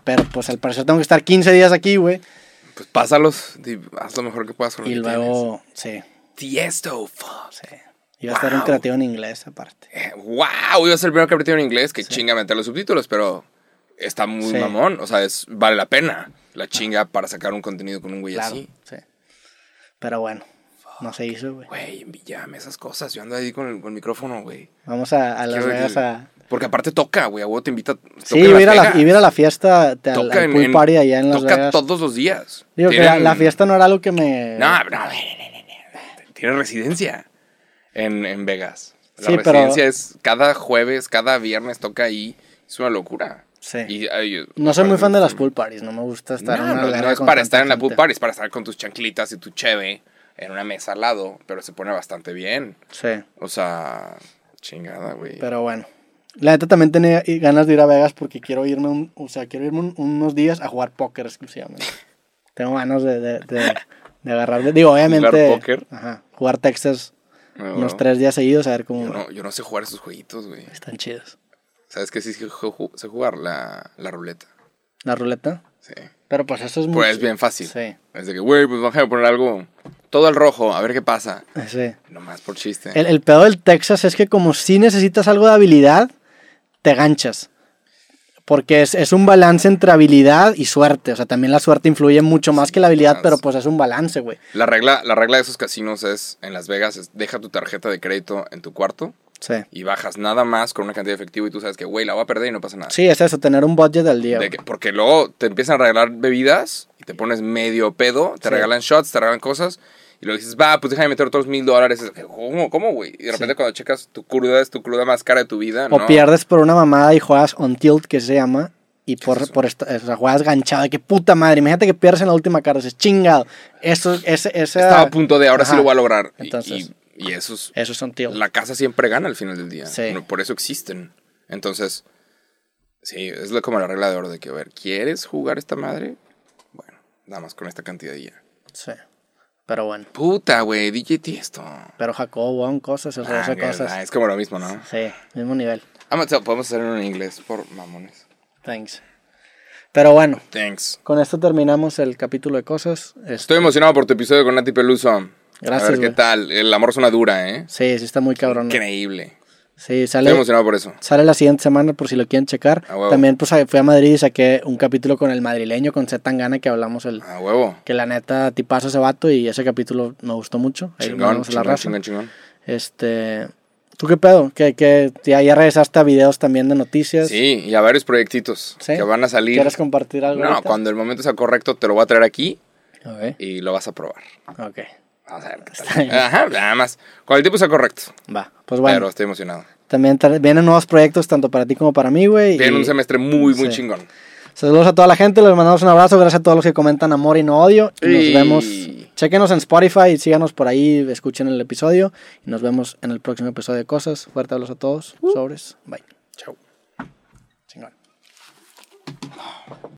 Pero pues al parecer tengo que estar 15 días aquí, güey. pues pásalos. di- Haz lo mejor que puedas con lo Y que luego, sí, tienes. Tiesto, fuck. sí. Iba a estar un Wow. creativo en inglés aparte. Eh, wow, iba a ser el primer capítulo en inglés. Que chinga meter los subtítulos, pero está muy Sí. mamón. O sea, es, vale la pena la chinga para sacar un contenido con un güey Claro, así. sí. Pero bueno, no se hizo, güey. Güey, envíame esas cosas. Yo ando ahí con el, con el micrófono, güey. Vamos a, a Las Vegas a... Porque aparte toca, güey. A huevo te invita. toca Sí, en iba a Las ir a la, la fiesta, te- al, Toca al en- pool en- party allá en Las toca Vegas. todos los días. Digo que la, Tienen- la fiesta no era algo que me... No, no, tiene residencia en, en Vegas. La Sí, pero- residencia es cada jueves, cada viernes toca ahí. Es una locura. Sí. Y, ay, No soy muy fan de las no, pool parties, no me gusta estar en no, una no alberca es para estar en la pool party, es para estar con tus chanclitas y tu cheve en una mesa al lado, pero se pone bastante bien. Sí, O sea, chingada, güey. pero bueno. La neta también tenía ganas de ir a Vegas porque quiero irme, un- o sea, quiero irme un- unos días a jugar póker exclusivamente. Tengo ganas de, de, de, de agarrar, digo, obviamente... póker? Ajá, jugar Texas No, unos no. tres días seguidos a ver cómo Yo no, yo no sé jugar esos jueguitos, güey. están chidos. ¿Sabes qué? Sí, sé jugar la, la ruleta. La ruleta. Sí. Pero pues eso es muy... Pues es bien fácil. Sí. Es de que, güey, pues déjame poner algo todo al rojo, a ver qué pasa. Sí. Nomás por chiste. El, el pedo del Texas es que como si necesitas algo de habilidad, te ganchas. Porque es, es un balance entre habilidad y suerte. O sea, también la suerte influye mucho más que la habilidad, más. pero pues es un balance, güey. La regla, la regla de esos casinos es, en Las Vegas, es deja tu tarjeta de crédito en tu cuarto Sí. y bajas nada más con una cantidad de efectivo y tú sabes que, güey, la voy a perder y no pasa nada. Sí, es eso, tener un budget al día. Que- porque luego te empiezan a regalar bebidas y te pones medio pedo, te Sí. regalan shots, te regalan cosas y luego dices, va, pues déjame meter otros mil dólares. Es, ¿Cómo, cómo, güey? Y de repente cuando checas tu cruda es tu cruda más cara de tu vida, O ¿no? pierdes por una mamada y juegas on tilt, que se llama. Y por, por esta, o sea, juegas ganchado. Que puta madre. Imagínate que pierdes en la última carta. Dices, chingado. Eso, ese, ese, Estaba a punto de ahora sí lo voy a lograr. Entonces- y, y eso es Eso es on tilt. la casa siempre gana al final del día. Sí. Por eso existen. Entonces, sí, es como la regla de oro de que, a ver, ¿quieres jugar esta madre? Bueno, nada más con esta cantidad y ya. Sí. Pero bueno. Puta, güey, DJ Tiesto. Pero Jacobo, Wong, cosas, el Ah, cosas. ah, es como lo mismo, ¿no? Sí, mismo nivel. Ah, so, podemos hacerlo en inglés por mamones. Thanks. Pero bueno, Thanks. con esto terminamos el capítulo de cosas. Este, Estoy emocionado por tu episodio con Nati Peluso. Gracias, A ver qué tal. El amor es una dura, ¿eh? sí, sí está muy cabrón. Increíble. Sí, Estoy sale, emocionado por eso. sale la siguiente semana por si lo quieren checar. A huevo. También pues fui a Madrid y saqué un capítulo con el madrileño, con Z Tangana, que hablamos el... A huevo. Que la neta, tipazo ese vato y ese capítulo me gustó mucho. Ahí Chingón, la chingón, chingón, chingón. Este... ¿Tú qué pedo? ¿Que, que ya, ya regresaste a videos también de noticias? Sí, y a varios proyectitos ¿Sí? que van a salir. ¿Quieres compartir algo No, ahorita? cuando el momento sea correcto te lo voy a traer aquí y lo vas a probar. ok. Vamos a ver qué Está tal. bien. Ajá, nada más. Cuando el tiempo sea correcto. Va, pues bueno. Pero estoy emocionado. También vienen nuevos proyectos tanto para ti como para mí, güey. Viene y- un semestre muy, muy sí. chingón. Saludos a toda la gente, les mandamos un abrazo, gracias a todos los que comentan amor y no odio. Y nos vemos, chequenos en Spotify síganos por ahí, escuchen el episodio. Y nos vemos en el próximo episodio de Cosas. Fuerte abrazo a todos, sobres, bye.